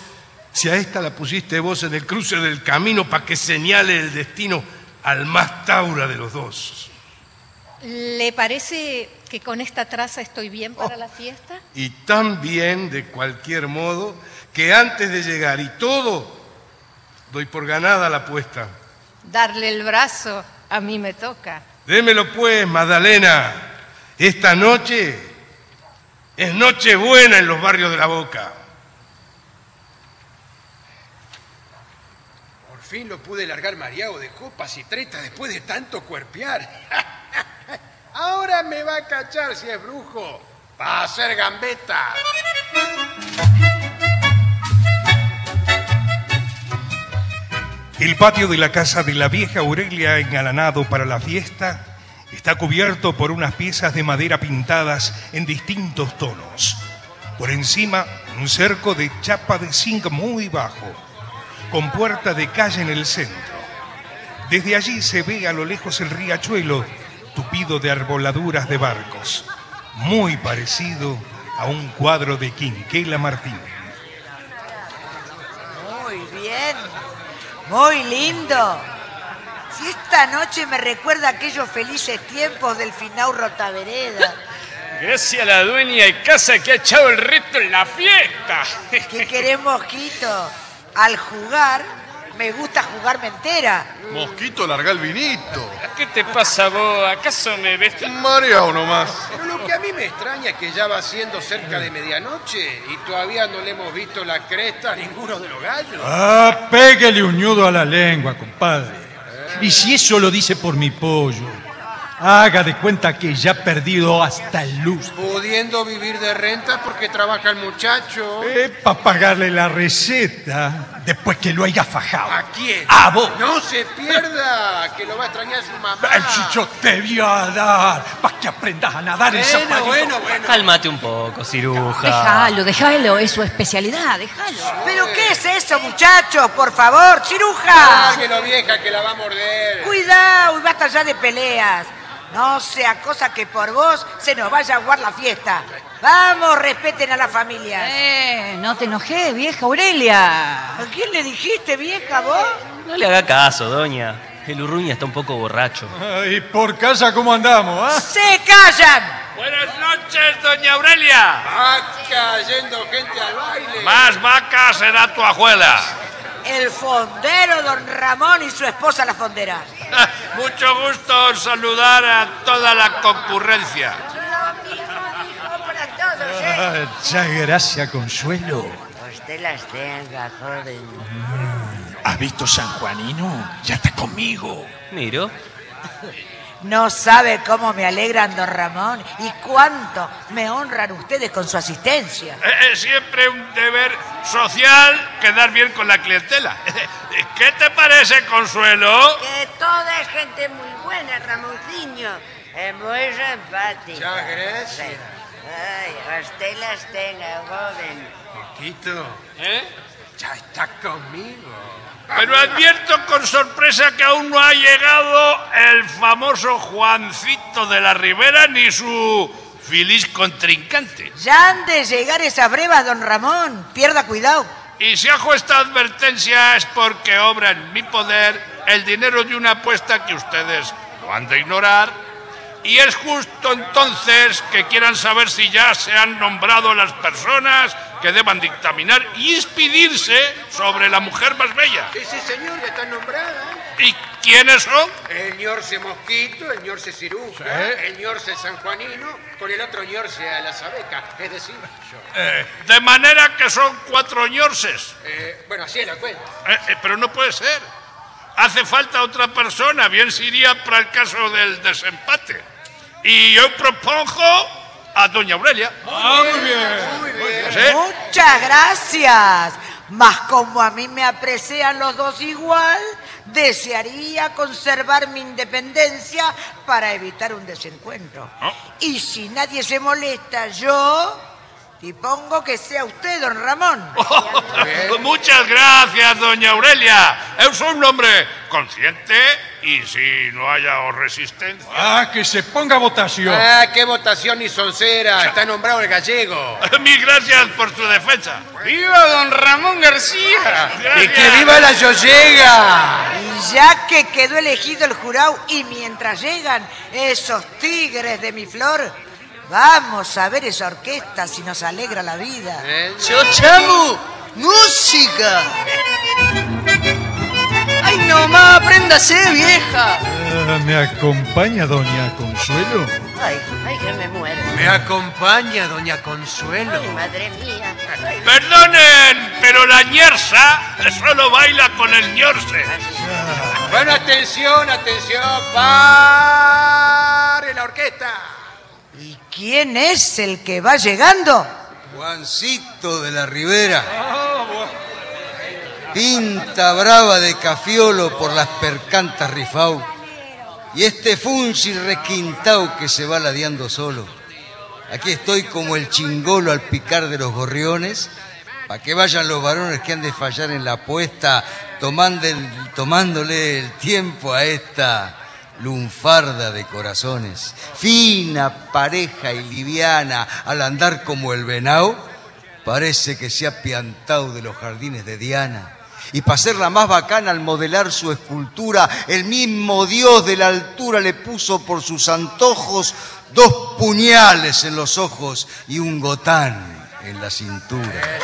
si a esta la pusiste vos en el cruce del camino para que señale el destino al más taura de los dos? ¿Le parece que con esta traza estoy bien para la fiesta? Y tan bien, de cualquier modo, que antes de llegar y todo, doy por ganada la apuesta. Darle el brazo a mí me toca. Démelo pues, Magdalena. Esta noche es noche buena en los barrios de la Boca. Fin lo pude largar mareado de copas y tretas después de tanto cuerpear. <laughs> Ahora me va a cachar si es brujo. Va a ser gambeta. El patio de la casa de la vieja Aurelia, engalanado para la fiesta, está cubierto por unas piezas de madera pintadas en distintos tonos. Por encima, un cerco de chapa de zinc muy bajo, con puerta de calle en el centro. Desde allí se ve a lo lejos el riachuelo, tupido de arboladuras de barcos. muy parecido a un cuadro de Quinquela Martín. Muy bien, muy lindo. Si esta noche me recuerda aquellos felices tiempos del Finau Rotavereda. Gracias a la dueña de casa que ha echado el resto en la fiesta. ¿Qué querés, Mosquito? Al jugar, me gusta jugarme entera. Mosquito, larga el vinito. ¿Qué te pasa vos? ¿Acaso me ves? Mareado nomás. Pero lo que a mí me extraña es que ya va siendo cerca de medianoche y todavía no le hemos visto la cresta a ninguno de los gallos. Ah, péguele un ñudo a la lengua, compadre. Y si eso lo dice por mi pollo, haga de cuenta que ya ha perdido hasta el luz. Pudiendo vivir de renta porque trabaja el muchacho. Para pagarle la receta después que lo haya fajado. ¿A quién? A vos. No se pierda, que lo va a extrañar su mamá. El chicho te voy a dar para que aprendas a nadar en Bueno, bueno, bueno. Cálmate un poco, ciruja. Déjalo, déjalo, es su especialidad, déjalo. ¿Pero qué es eso, muchachos? Por favor, ciruja. Lárguelo, vieja, que la va a morder. Cuidado y basta ya de peleas. No sea cosa que por vos se nos vaya a aguar la fiesta. Vamos, respeten a la familia. Eh, no te enojes, vieja Aurelia. ¿A quién le dijiste, vieja, vos? No le haga caso, doña. El Urruña está un poco borracho. ¿Y por casa cómo andamos, ah? ¡Se callan! Buenas noches, doña Aurelia. Va cayendo gente al baile. Más vaca será tu abuela. El fondero, don Ramón y su esposa, la fondera. <laughs> Mucho gusto saludar a toda la concurrencia. para todos, ¿eh? Ah, Muchas gracias, Consuelo. Usted las tenga, joven. ¿Has visto San Juanino? Ya está conmigo. Miro. No sabe cómo me alegran, don Ramón, y cuánto me honran ustedes con su asistencia. Es siempre un deber social quedar bien con la clientela. <laughs> ¿Qué te parece, Consuelo? Que toda es gente muy buena, Ramonciño. Es muy simpático. Muchas gracias. Ay, usted las tenga, joven. Mosquito, ¿Eh? ya está conmigo. Pero advierto con sorpresa que aún no ha llegado el famoso Juancito de la Ribera ni su feliz contrincante. Ya han de llegar esas brevas, don Ramón. Pierda cuidado. Y si hago esta advertencia es porque obra en mi poder el dinero de una apuesta que ustedes no han de ignorar. Y es justo entonces que quieran saber si ya se han nombrado las personas que deban dictaminar y expedirse sobre la mujer más bella. Sí, sí, señor, ya está nombrada. ¿Y quiénes son? El ñorce Mosquito, el ñorce Ciruja, el ñorce San Juanino, con el otro ñorce a la Sabeca, es decir, yo. Eh, de manera que son cuatro ñorces. Eh, bueno, así es la cuenta. Eh, eh, pero no puede ser. Hace falta otra persona, bien sería para el caso del desempate. Y yo propongo a doña Aurelia. Ah, muy bien. Muy bien. ¿Sí? Muchas gracias. Mas como a mí me aprecian los dos igual, desearía conservar mi independencia para evitar un desencuentro. Ah. Y si nadie se molesta, yo dispongo que sea usted, don Ramón. <laughs> Muchas gracias, doña Aurelia. Es un hombre consciente y si no haya resistencia. Ah, que se ponga votación. Ah, qué votación ni soncera. Está nombrado el gallego. <laughs> Mil gracias por su defensa. ¡Viva don Ramón García! ¡Y que viva la Yollega! Y ya que quedó elegido el jurado y mientras llegan esos tigres de mi flor, vamos a ver esa orquesta si nos alegra la vida. ¡Yo chamo! ¡Música! ¡Ay, no más! ¡Apréndase, vieja! Ah, ¿Me acompaña doña Consuelo? Ay, ay, que me muero. Me acompaña doña Consuelo. Ay, madre mía. Ay, Perdonen, pero la ñersa solo baila con el ñorce. Bueno, atención, atención. ¡Pare la orquesta! ¿Y quién es el que va llegando? Juancito de la Ribera. Pinta brava de cafiolo por las percantas rifau. Y este funchi requintao que se va ladeando solo. Aquí estoy como el chingolo al picar de los gorriones, para que vayan los varones que han de fallar en la apuesta, tomándole el tiempo a esta lunfarda de corazones, fina, pareja y liviana, al andar como el venao, parece que se ha piantado de los jardines de Diana. Y para hacerla más bacana al modelar su escultura, el mismo Dios de la altura le puso por sus antojos dos puñales en los ojos y un gotán en la cintura.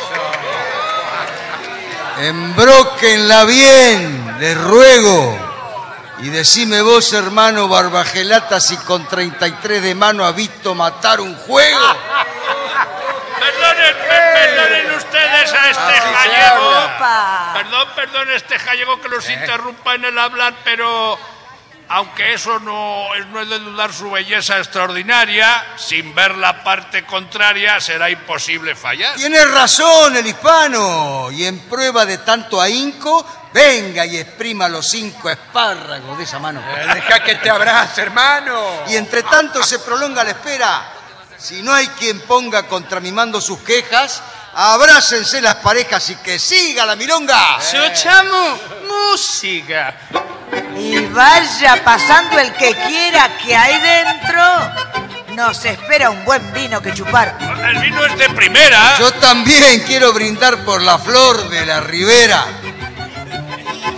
Embróquenla bien, les ruego. Y decime vos, hermano Barbagelata, si con 33 de mano ha visto matar un juego. Perdonen, perdonen ustedes a este gallego. Perdón, perdón, este gallego que los interrumpa en el hablar, pero aunque eso no es, no es de dudar su belleza extraordinaria, sin ver la parte contraria será imposible fallar. Tiene razón el hispano. Y en prueba de tanto ahínco, venga y exprima los cinco espárragos de esa mano. deja que te abrace, hermano. Y entre tanto se prolonga la espera. Si no hay quien ponga contra mi mando sus quejas, abrácense las parejas y que siga la milonga. Escuchamos música. Y vaya pasando el que quiera que hay dentro. Nos espera un buen vino que chupar. El vino es de primera. Yo también quiero brindar por la flor de la ribera.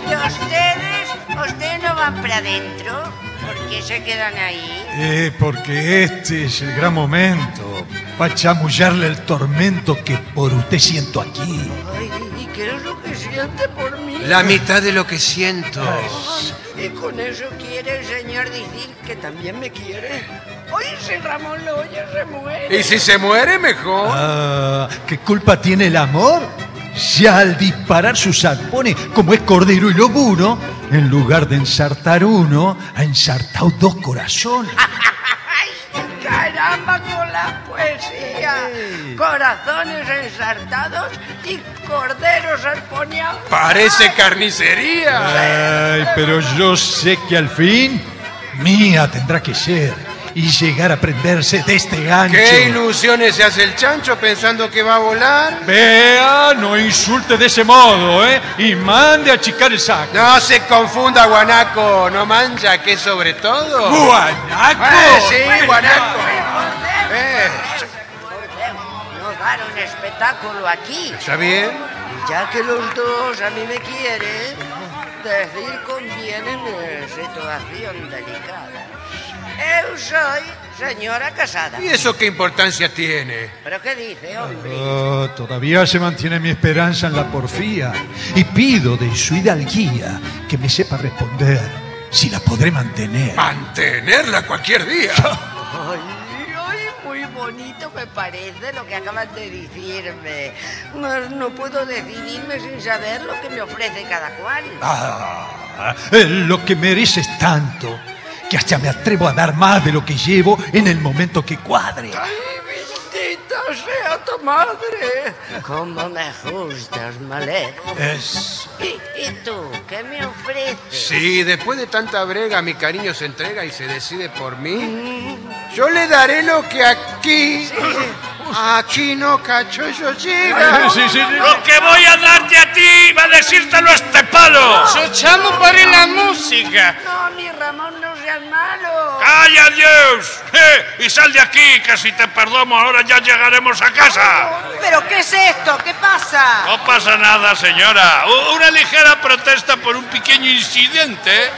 ¿Y ustedes? ¿Ustedes no van para adentro? ¿Por qué se quedan ahí? Eh, porque este es el gran momento para chamullarle el tormento que por usted siento aquí. Ay, ¿y qué es lo que siente por mí? La mitad de lo que siento. Y con eso quiere el señor decir que también me quiere. Hoy si Ramón lo oye se muere. Y si se muere, mejor. Ah, ¿Qué culpa tiene el amor? Si al disparar sus arpones, como es cordero y loburo, en lugar de ensartar uno, ha ensartado dos corazones. <laughs> Caramba con la poesía. Corazones ensartados y corderos arponeados. Parece carnicería. Ay, pero yo sé que al fin mía tendrá que ser y llegar a prenderse de este gancho. ¿Qué ilusiones se hace el chancho pensando que va a volar? Vea, no insulte de ese modo, ¿eh? Y mande a achicar el saco. No se confunda, guanaco. No mancha que sobre todo. ¿Guanaco? Eh, sí, guanaco. Eh, Nos dar un espectáculo aquí. ¿Está bien? Y ya que los dos a mí me quieren, decir conviene en una situación delicada. Yo soy señora casada. ¿Y eso qué importancia tiene? ¿Pero qué dice, hombre? Oh, todavía se mantiene mi esperanza en la porfía y pido de su hidalguía que me sepa responder si la podré mantener. Mantenerla cualquier día. <laughs> Ay, ay, muy bonito me parece lo que acaban de decirme. Mas no puedo decidirme sin saber lo que me ofrece cada cual. Ah, lo que mereces tanto que hasta me atrevo a dar más de lo que llevo en el momento que cuadre. Ay, bendita sea tu madre. ¿Cómo me gustas, Malet? Es... ¿Y, y tú, qué me ofreces? Si después de tanta brega mi cariño se entrega y se decide por mí, yo le daré lo que aquí, aquí no cacho yo llega. Sí, sí, sí. Lo que voy a darte a ti va a decírtelo este palo. Escuchamos por la música. No, mi Ramón, no seas malo. ¡Calla, Dios! Eh, y sal de aquí, que si te perdono ahora ya llegaremos a casa. ¿Pero qué es esto? ¿Qué pasa? No pasa nada, señora. U- Una ligera protesta por un pequeño incidente.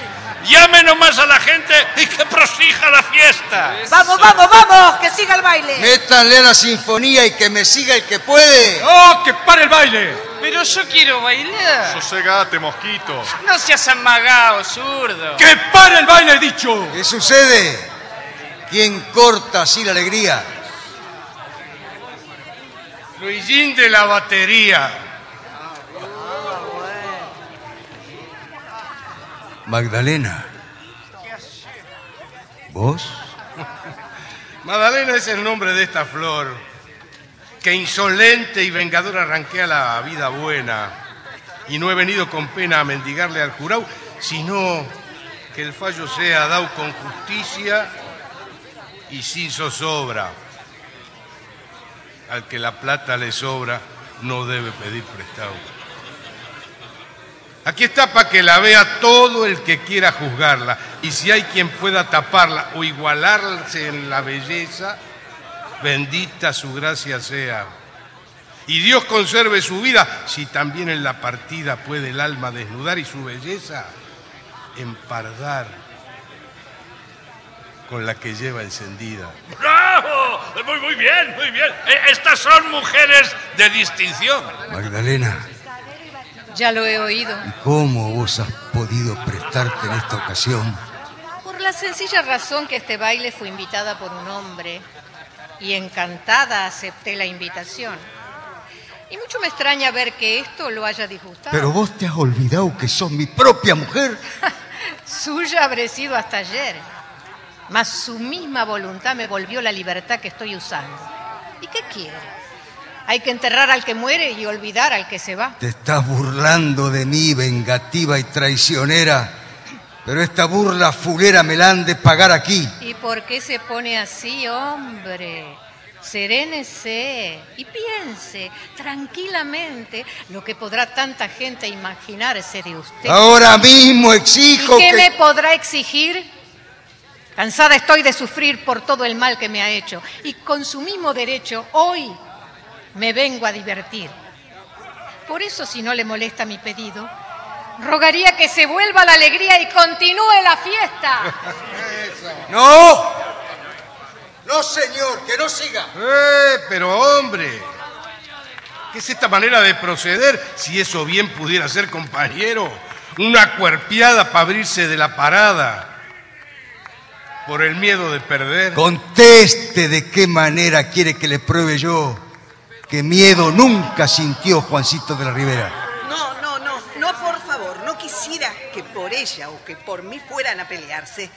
Llame nomás a la gente y que prosija la fiesta. Vamos, vamos, vamos, que siga el baile. Métanle a la sinfonía y que me siga el que puede. ¡Oh, que pare el baile! Pero yo quiero bailar. Sosegate, mosquito. No seas amagado, zurdo. ¡Que pare el baile, he dicho! ¿Qué sucede? ¿Quién corta así la alegría? Luisín de la batería. Magdalena. ¿Vos? Magdalena es el nombre de esta flor que insolente y vengadora arranquea la vida buena. Y no he venido con pena a mendigarle al jurado, sino que el fallo sea dado con justicia y sin zozobra. Al que la plata le sobra, no debe pedir prestado. Aquí está para que la vea todo el que quiera juzgarla. Y si hay quien pueda taparla o igualarse en la belleza, bendita su gracia sea. Y Dios conserve su vida si también en la partida puede el alma desnudar y su belleza empardar con la que lleva encendida. ¡Bravo! Muy, muy bien, muy bien. Eh, Estas son mujeres de distinción. Magdalena, Ya lo he oído. ¿cómo vos has podido prestarte en esta ocasión? Por la sencilla razón que este baile fue invitada por un hombre y encantada acepté la invitación. Y mucho me extraña ver que esto lo haya disgustado. Pero vos te has olvidado que sos mi propia mujer. <laughs> Suya habré sido hasta ayer, mas su misma voluntad me volvió la libertad que estoy usando. ¿Y qué quiere? Hay que enterrar al que muere y olvidar al que se va. Te estás burlando de mí, vengativa y traicionera. Pero esta burla fulera me la han de pagar aquí. ¿Y por qué se pone así, hombre? Serénese y piense tranquilamente lo que podrá tanta gente imaginarse de usted. Ahora mismo exijo ¿Y qué que... me podrá exigir? Cansada estoy de sufrir por todo el mal que me ha hecho. Y con su mismo derecho, hoy me vengo a divertir. Por eso, si no le molesta mi pedido, rogaría que se vuelva la alegría y continúe la fiesta. ¡No! No, señor, que no siga. ¡Eh, pero hombre! ¿Qué es esta manera de proceder? Si eso bien pudiera ser, compañero, una cuerpiada para abrirse de la parada por el miedo de perder. Conteste de qué manera quiere que le pruebe yo que miedo nunca sintió Juancito de la Ribera. No, no, no, no, por favor, no quisiera que por ella o que por mí fueran a pelearse.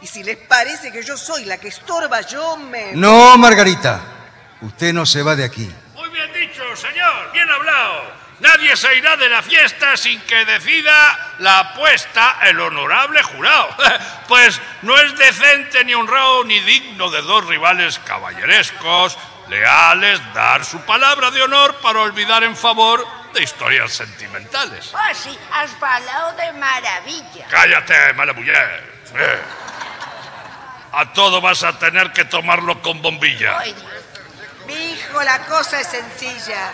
Y si les parece que yo soy la que estorba, yo me... No, Margarita, usted no se va de aquí. Muy bien dicho, señor. Bien hablado. Nadie se irá de la fiesta sin que decida la apuesta el honorable jurado. <laughs> Pues no es decente ni honrado ni digno de dos rivales caballerescos, leales, dar su palabra de honor para olvidar en favor de historias sentimentales. Oh, sí, has hablado de maravilla. Cállate, mala mujer. Eh. A todo vas a tener que tomarlo con bombilla. Mi hijo, la cosa es sencilla.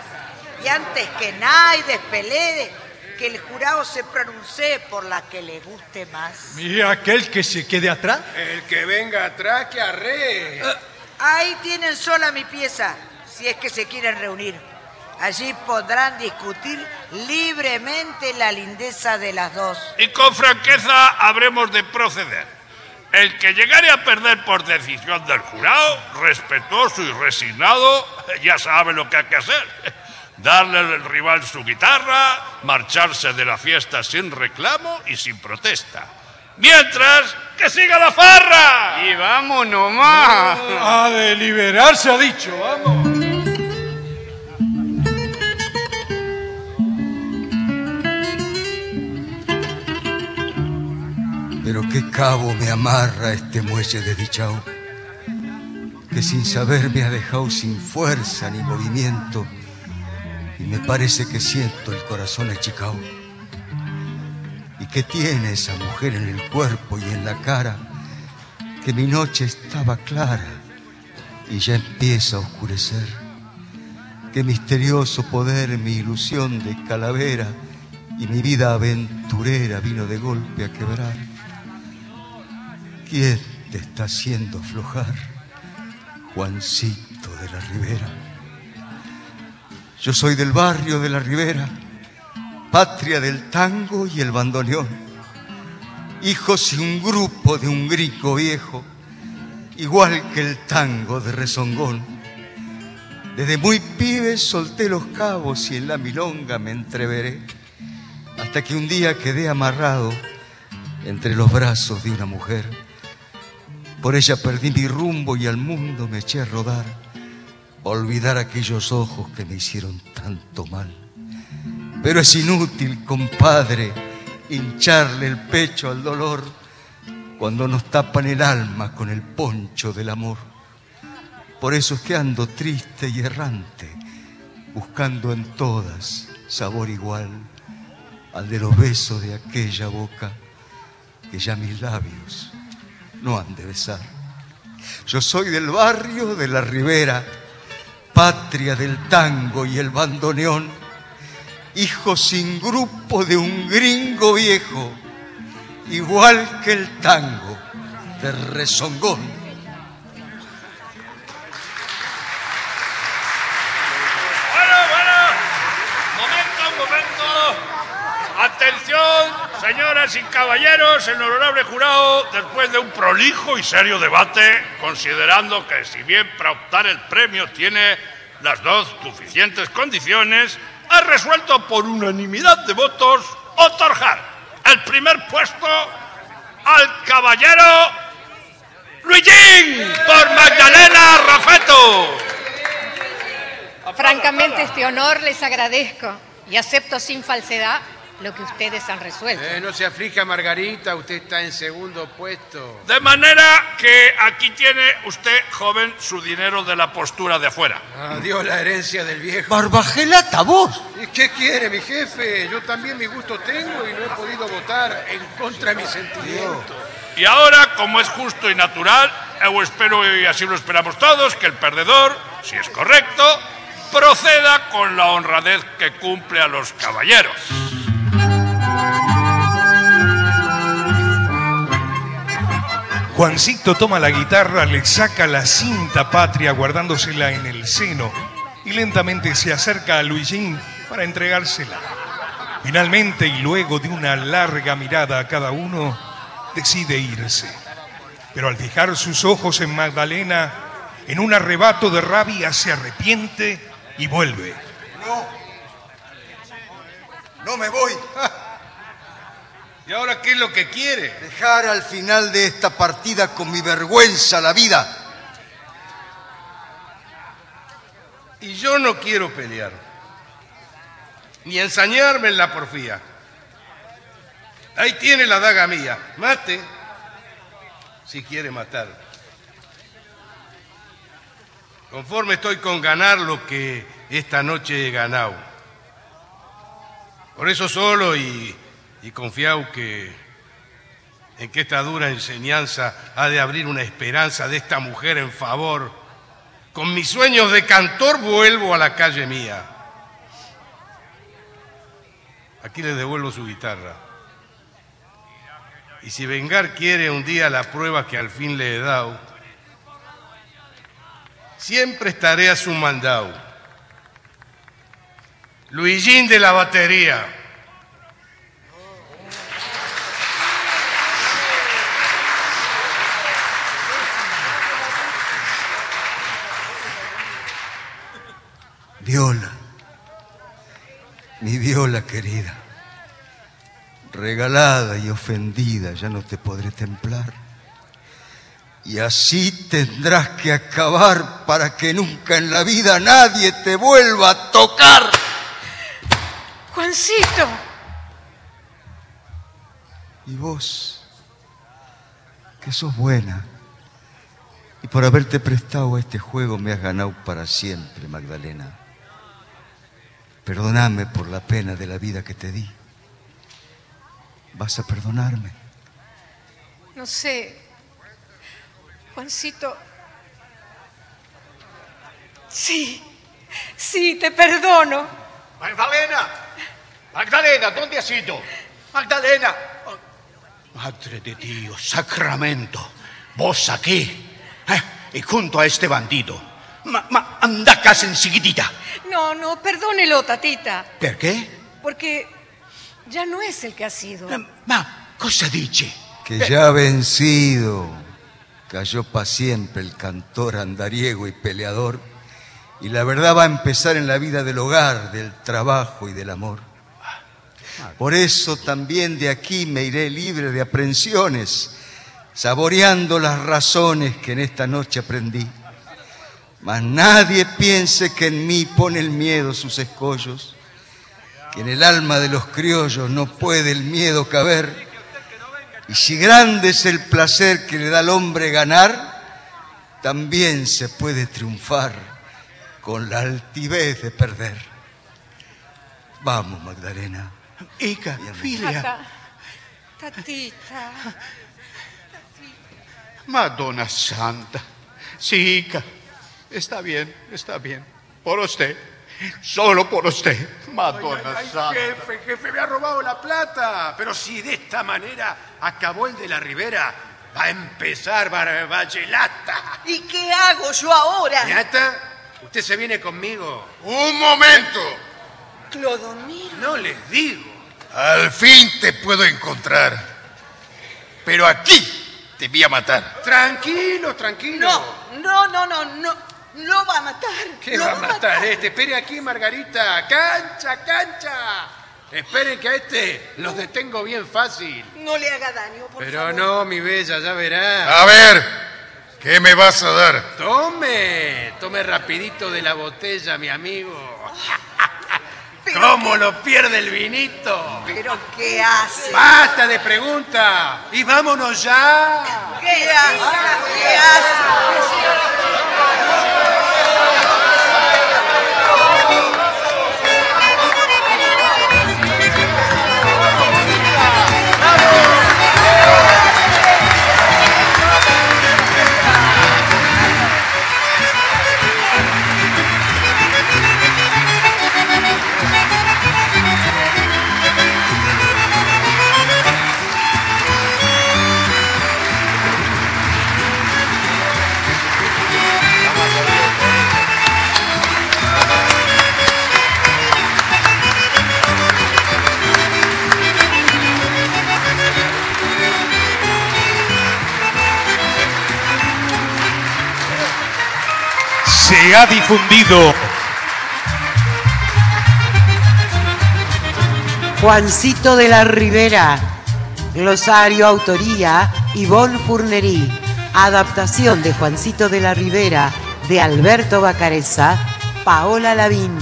Y antes que nada y despelede, que el jurado se pronuncie por la que le guste más. ¿Y aquel que se quede atrás? El que venga atrás, que arre. Ahí tienen sola mi pieza, si es que se quieren reunir. Allí podrán discutir libremente la lindeza de las dos. Y con franqueza habremos de proceder. El que llegare a perder por decisión del jurado, respetuoso y resignado, ya sabe lo que hay que hacer. Darle al rival su guitarra, marcharse de la fiesta sin reclamo y sin protesta. Mientras, que siga la farra. Y vamos nomás. A deliberarse ha dicho, vamos. Qué cabo me amarra este muelle desdichado, que sin saber me ha dejado sin fuerza ni movimiento, y me parece que siento el corazón achicado. ¿Y qué tiene esa mujer en el cuerpo y en la cara? Que mi noche estaba clara y ya empieza a oscurecer. Qué misterioso poder mi ilusión de calavera y mi vida aventurera vino de golpe a quebrar. ¿Quién te está haciendo aflojar, Juancito de la Ribera? Yo soy del barrio de la Ribera, patria del tango y el bandoneón, hijos y un grupo de un gringo viejo, igual que el tango de rezongón. Desde muy pibe solté los cabos y en la milonga me entreveré, hasta que un día quedé amarrado entre los brazos de una mujer. Por ella perdí mi rumbo y al mundo me eché a rodar, olvidar aquellos ojos que me hicieron tanto mal. Pero es inútil, compadre, hincharle el pecho al dolor cuando nos tapan el alma con el poncho del amor. Por eso es que ando triste y errante, buscando en todas sabor igual, al de los besos de aquella boca que ya mis labios no han de besar. Yo soy del barrio de la Ribera, patria del tango y el bandoneón, hijo sin grupo de un gringo viejo, igual que el tango de rezongón. Bueno, bueno. Momento, momento. Atención, señoras y caballeros, el honorable jurado, después de un prolijo y serio debate, considerando que si bien para optar el premio tiene las dos suficientes condiciones, ha resuelto por unanimidad de votos otorgar el primer puesto al caballero Luigín por Magdalena Rafeto. Francamente, este honor les agradezco y acepto sin falsedad lo que ustedes han resuelto. Eh, no se aflija, Margarita, usted está en segundo puesto. De manera que aquí tiene usted, joven, su dinero de la postura de afuera. Adiós la herencia del viejo. Barbagelata, vos. ¿Y qué quiere, mi jefe? Yo también mi gusto tengo y no he podido votar en contra de mis sentimientos. Y ahora, como es justo y natural, yo espero y así lo esperamos todos, que el perdedor, si es correcto, proceda con la honradez que cumple a los caballeros. Juancito toma la guitarra, le saca la cinta patria guardándosela en el seno y lentamente se acerca a Luigín para entregársela. Finalmente, y luego de una larga mirada a cada uno, decide irse. Pero al fijar sus ojos en Magdalena, en un arrebato de rabia se arrepiente y vuelve. No. No me voy. ¿Y ahora qué es lo que quiere? Dejar al final de esta partida con mi vergüenza la vida. Y yo no quiero pelear. Ni ensañarme en la porfía. Ahí tiene la daga mía. Mate. Si quiere matar. Conforme estoy con ganar lo que esta noche he ganado. Por eso solo y, y confiado que en que esta dura enseñanza ha de abrir una esperanza de esta mujer en favor. Con mis sueños de cantor vuelvo a la calle mía. Aquí le devuelvo su guitarra. Y si vengar quiere un día la prueba que al fin le he dado, siempre estaré a su mandado. Luigín de la batería. Viola, mi viola querida, regalada y ofendida, ya no te podré templar. Y así tendrás que acabar para que nunca en la vida nadie te vuelva a tocar. Juancito, Y vos, que sos buena, y por haberte prestado a este juego me has ganado para siempre, Magdalena. Perdóname por la pena de la vida que te di. ¿Vas a perdonarme? no sé. Juancito. Sí, sí, te perdono. Magdalena, Magdalena, ¿dónde has ido? Magdalena. Madre de Dios, Sacramento, vos aquí, ¿eh? y junto a este bandido. Ma, ma, anda a casa enseguidita. No, no, perdónelo, tatita. ¿Per qué? Porque ya no es el que ha sido. Ma, cosa dice? Que ya vencido cayó para siempre el cantor andariego y peleador, y la verdad va a empezar en la vida del hogar, del trabajo y del amor. Por eso también de aquí me iré libre de aprensiones, saboreando las razones que en esta noche aprendí. Mas nadie piense que en mí pone el miedo sus escollos, que en el alma de los criollos no puede el miedo caber. Y si grande es el placer que le da al hombre ganar, también se puede triunfar con la altivez de perder. Vamos, Magdalena. Ica, filia. Tatita. Madonna Santa. Sí, Ica. Está bien, está bien. Por usted. Solo por usted. Madonna Ay, Santa. jefe, jefe, me ha robado la plata. Pero si de esta manera acabó el de la Ribera, va a empezar Barbachelata. ¿Y qué hago yo ahora? ¿Ñata? ¿Usted se viene conmigo? ¡Un momento! Clodomiro. No les digo. Al fin te puedo encontrar. Pero aquí te voy a matar. Tranquilo, tranquilo. No, no, no, no, no. Lo va a matar. ¿Qué lo va a matar este? Espere aquí, Margarita. ¡Cancha, cancha! Esperen que a este los detengo bien fácil. No le haga daño, por Pero favor. no, mi bella, ya verá. A ver, ¿qué me vas a dar? Tome, tome rapidito de la botella, mi amigo. <laughs> ¿Cómo lo pierde el vinito? ¿Pero qué hace? Basta de preguntas y vámonos ya. ¿Qué hace? ¿Qué hace? Se ha difundido Juancito de la Ribera. Glosario, autoría, Ivonne Furnerí. Adaptación de Juancito de la Ribera de Alberto Bacareza, Paola Lavín.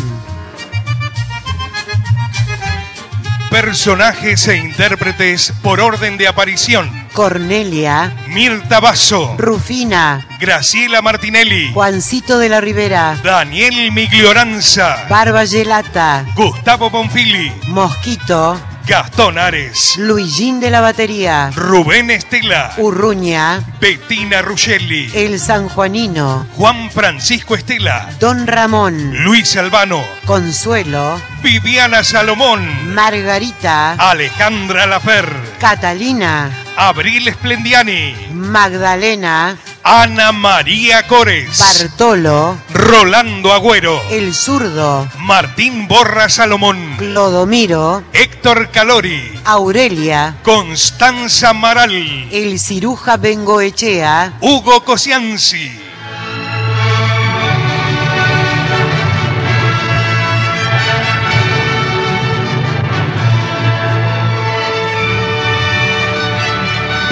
personajes e intérpretes por orden de aparición. Cornelia, Mirta Basso, Rufina, Graciela Martinelli, Juancito de la Ribera, Daniel Miglioranza, Barba Gelata, Gustavo Bonfili, Mosquito, Gastón Ares, Luigín de la Batería, Rubén Estela, Urruña, Bettina Ruggeli, El Sanjuanino, Juan Francisco Estela, Don Ramón, Luis Albano, Consuelo, Viviana Salomón, Margarita, Alejandra Lafer, Catalina, Abril Esplendiani, Magdalena, Ana María Cores, Bartolo, Rolando Agüero, El Zurdo, Martín Borra Salomón, Clodomiro, Héctor Calori, Aurelia, Constanza Maral, El Ciruja Bengoechea, Hugo Cosianzi.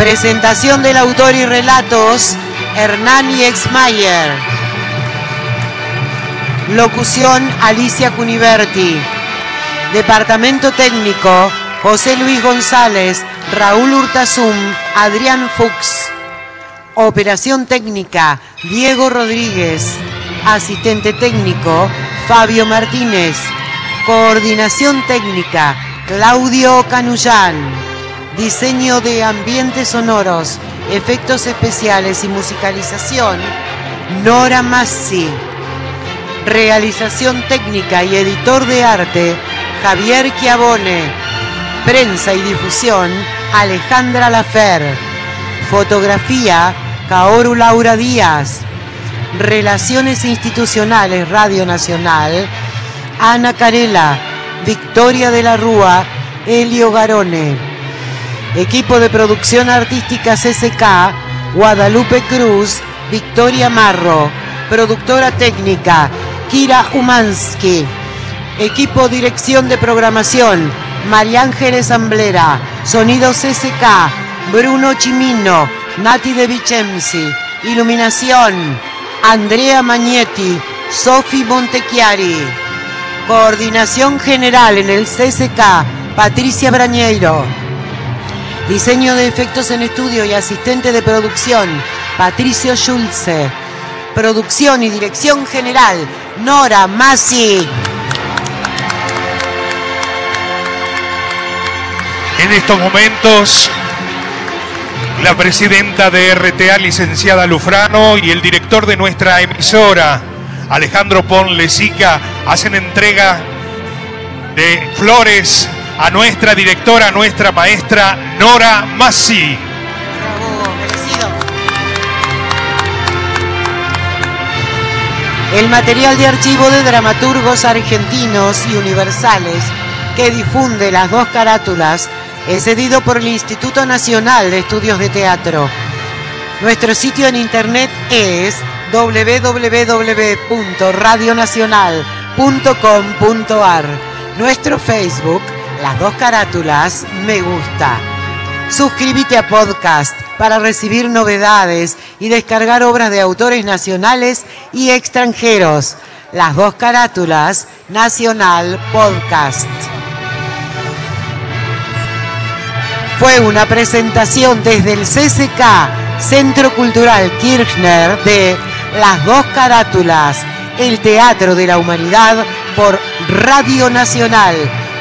Presentación del autor y relatos, Hernán Exmayer. Locución, Alicia Cuniverti. Departamento técnico, José Luis González, Raúl Hurtazum, Adrián Fuchs. Operación técnica, Diego Rodríguez. Asistente técnico, Fabio Martínez. Coordinación técnica, Claudio Canullán. Diseño de ambientes sonoros, efectos especiales y musicalización, Nora Massi. Realización técnica y editor de arte, Javier Chiavone. Prensa y difusión, Alejandra Lafer. Fotografía, Kaoru Laura Díaz. Relaciones institucionales, Radio Nacional, Ana Carela, Victoria de la Rúa, Elio Garone. Equipo de producción artística CCK, Guadalupe Cruz, Victoria Marro. Productora técnica, Kira Umansky. Equipo dirección de programación, María Ángeles Amblera. Sonido CCK, Bruno Chimino, Nati De Vicenzi. Iluminación, Andrea Magnetti, Sofi Montechiari. Coordinación general en el CCK, Patricia Brañeiro. Diseño de efectos en estudio y asistente de producción, Patricio Schulze. Producción y dirección general, Nora Massi. En estos momentos, la presidenta de RTA, licenciada Lufrano, y el director de nuestra emisora, Alejandro Ponlesica, hacen entrega de flores a nuestra directora, nuestra maestra Nora Massi. El material de archivo de dramaturgos argentinos y universales que difunde las dos carátulas es cedido por el Instituto Nacional de Estudios de Teatro. Nuestro sitio en internet es www.radionacional.com.ar. Nuestro Facebook, las dos carátulas, me gusta. Suscríbete a podcast para recibir novedades y descargar obras de autores nacionales y extranjeros. Las dos carátulas, Nacional Podcast. Fue una presentación desde el CCK, Centro Cultural Kirchner, de Las dos carátulas, el Teatro de la Humanidad por Radio Nacional,